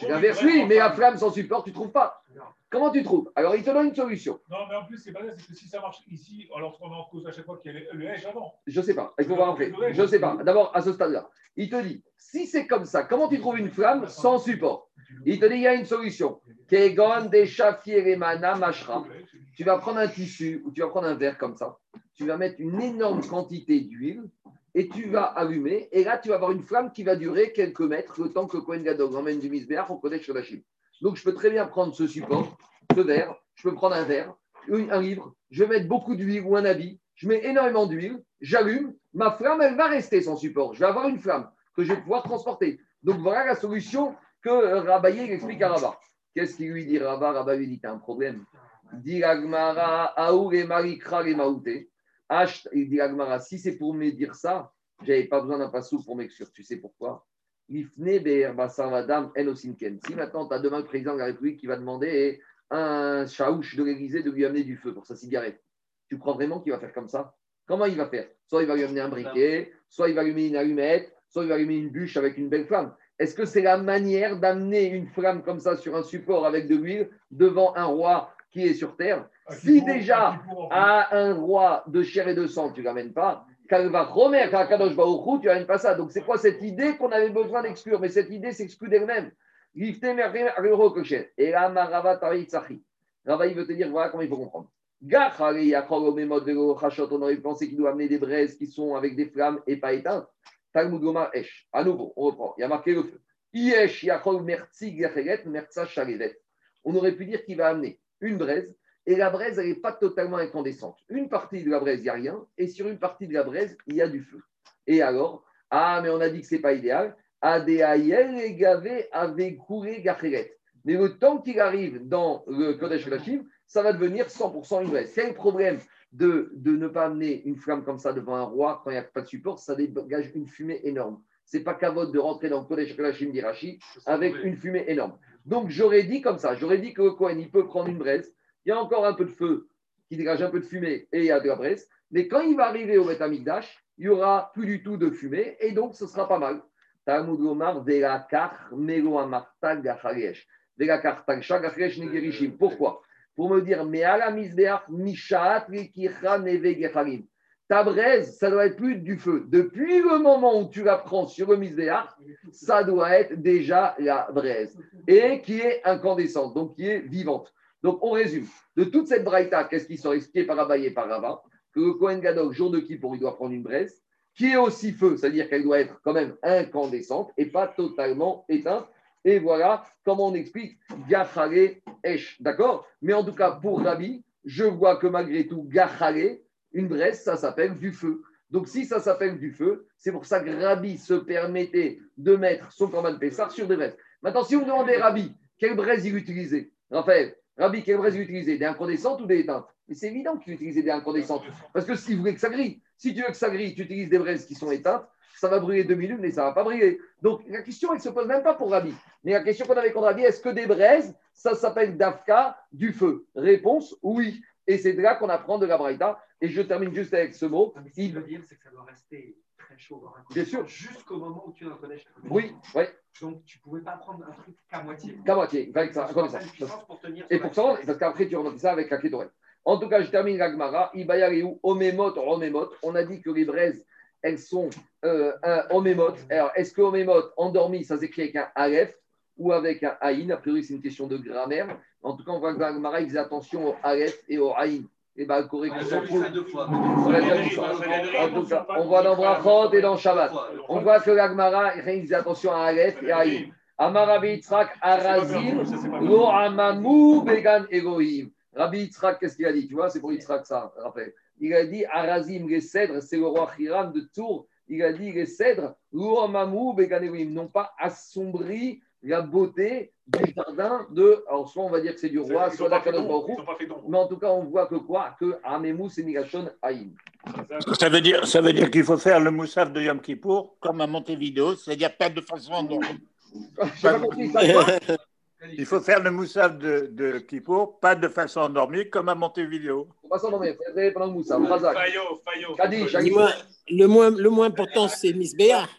L'inverse, oui. Mais la flamme sans support, tu ne trouves pas. Comment tu trouves? Alors, il te donne une solution. Non, mais en plus, c'est pas c'est que si ça marche ici, alors qu'on en cause à chaque fois qu'il y a le- le H avant. Je ne sais pas. Il faut voir après. Je ne sais pas. D'abord, à ce stade-là, il te dit si c'est comme ça, comment tu trouves une flamme sans support? Il te dit il y a une solution. Kegon Mashra. Tu vas prendre un tissu ou tu vas prendre un verre comme ça. Tu vas mettre une énorme quantité d'huile et tu vas allumer. Et là, tu vas avoir une flamme qui va durer quelques mètres le temps que Cohen Gadog emmène du misbéach au Kodesh Shodashim. Donc, je peux très bien prendre ce support, ce verre. Je peux prendre un verre, un livre. Je vais mettre beaucoup d'huile ou un habit. Je mets énormément d'huile. J'allume. Ma flamme, elle va rester sans support. Je vais avoir une flamme que je vais pouvoir transporter. Donc, voilà la solution que euh, Rabaye explique à Rabat. Qu'est-ce qu'il lui dit Rabat Rabat lui dit T'as un problème. Dit Agmara, Aour et Marikra Maouté. Il dit Agmara, si c'est pour me dire ça, j'avais pas besoin d'un passou pour m'exclure. Tu sais pourquoi? Si maintenant tu as demain le président de la République qui va demander un chaouche de l'Élysée de lui amener du feu pour sa cigarette, tu crois vraiment qu'il va faire comme ça? Comment il va faire? Soit il va lui amener un briquet, soit il va lui mettre une allumette, soit il va lui mettre une bûche avec une belle flamme. Est-ce que c'est la manière d'amener une flamme comme ça sur un support avec de l'huile devant un roi qui est sur terre? Si Kippour, déjà, à en plus. à un roi de chair et de sang, tu ne l'amènes pas. Tu n'amènes pas ça. Donc, c'est quoi cette idée qu'on avait besoin d'exclure? Mais cette idée s'exclut d'elle-même. Et là, Marava. Rava, il veut te dire, voilà comment il faut comprendre. On aurait pensé qu'il doit amener des braises qui sont avec des flammes et pas éteintes. Talmud Gomar Esh. À nouveau, on reprend. Il y a marqué le feu. Mertzi Shalevet. On aurait pu dire qu'il va amener une braise, et la braise, elle n'est pas totalement incandescente. Une partie de la braise, il n'y a rien, et sur une partie de la braise, il y a du feu. Et alors, ah, mais on a dit que ce n'est pas idéal. Gavé avait Gacheret. Mais le temps qu'il arrive dans le Kodesh Lachim, ça va devenir 100% une braise. C'est un problème de, de ne pas amener une flamme comme ça devant un roi quand il n'y a pas de support, ça dégage une fumée énorme. C'est pas cavote de rentrer dans le Kodesh Lachim d'Irachi avec une fumée énorme. Donc j'aurais dit comme ça, j'aurais dit que le Kohen, il peut prendre une braise, il y a encore un peu de feu qui dégage un peu de fumée et il y a de la braise, mais quand il va arriver au Beth Amikdash, il n'y aura plus du tout de fumée et donc ce sera pas mal. Pourquoi? Pour me dire, mais à la Mishaat. Ta braise, ça doit être plus du feu. Depuis le moment où tu la prends sur le misbeach, ça doit être déjà la braise. Et qui est incandescente, donc qui est vivante. Donc on résume. De toute cette braïta, qu'est-ce qui sont expliqués par Abaye et par Rava? Que le Kohen Gadol, jour de Kippour, il doit prendre une braise qui est aussi feu, c'est-à-dire qu'elle doit être quand même incandescente et pas totalement éteinte. Et voilà comment on explique Gachare Esh. D'accord? Mais en tout cas, pour Rabbi, je vois que malgré tout, Gachare, une braise, ça s'appelle du feu. Donc si ça s'appelle du feu, c'est pour ça que Rabbi se permettait de mettre son corban Pessar sur des braises. Maintenant, si vous demandez Rabbi, quelle braise il utilisait Raphaël, Rabbi, quelle braise il utilisait Des incandescentes ou des éteintes? Mais c'est évident qu'il utilisait des incandescentes. Parce que s'il voulait que ça grille, si tu veux que ça grille, tu utilises des braises qui sont éteintes, ça va brûler deux minutes, mais ça ne va pas brûler. Donc la question, elle ne se pose même pas pour Rabbi. Mais la question qu'on avait contre Rabbi, est-ce que des braises, ça s'appelle Dafka, du feu? Réponse, oui. Et c'est de là qu'on apprend de la Braïta. Et je termine juste avec ce mot. Ce qu'il veut dire, c'est que ça doit rester très chaud dans un Bien sûr. Jusqu'au moment où tu le connais. Oui, oui, Donc tu ne pouvais pas prendre un truc qu'à moitié. qu'à moitié. Avec ça, comme ça. pour tenir Et pour ça, parce qu'après, tu remontes ça avec la kétorette. En tout cas, je termine la Gemara. Ibayareu, Omemot, Romemot. On a dit que les braises, elles sont euh, un Omemot. Alors, est-ce que Omemot, endormi, ça s'écrit avec un Aleph ou avec un Aïn? A priori, c'est une question de grammaire. En tout cas, on voit que la Gemara, il faisait attention au Aleph et au Aïn. Et bien, le correct, On l'a déjà. En tout cas, voit dans Brachot et dans Shabbat. On voit que la Gemara, il faisait attention à Aleph et à Aïn. Amar Rabbi Yitzhak, Arazim, Lo Amamou, Began Elohim. Rabbi Yitzhak, qu'est-ce qu'il a dit Tu vois, c'est pour Yitzhak ça, rappelle. Il a dit Arazim, les cèdres, c'est le roi Hiram de Tours. Il a dit les cèdres, Lo Amamou, Began Elohim, n'ont pas assombri la beauté du jardin de. Alors, soit on va dire que c'est du roi, soit d'Akadosh Baruch pas. Mais en tout cas, on voit que quoi? Que Amemou, c'est Migashon Aïn. Ça veut dire, ça veut dire qu'il faut faire le moussaf de Yom Kippour comme à Montevideo, c'est-à-dire pas de façon <laughs> pas compris ça. quoi Il faut faire le moussaf de, de Kippour, pas de façon endormie comme à Montevideo. On va s'en nommer. Frère pendant le Moussa. Razak. Faillot, Faillot. Kaddish, Dis-moi, le moins, le moins important, c'est Miss Béa.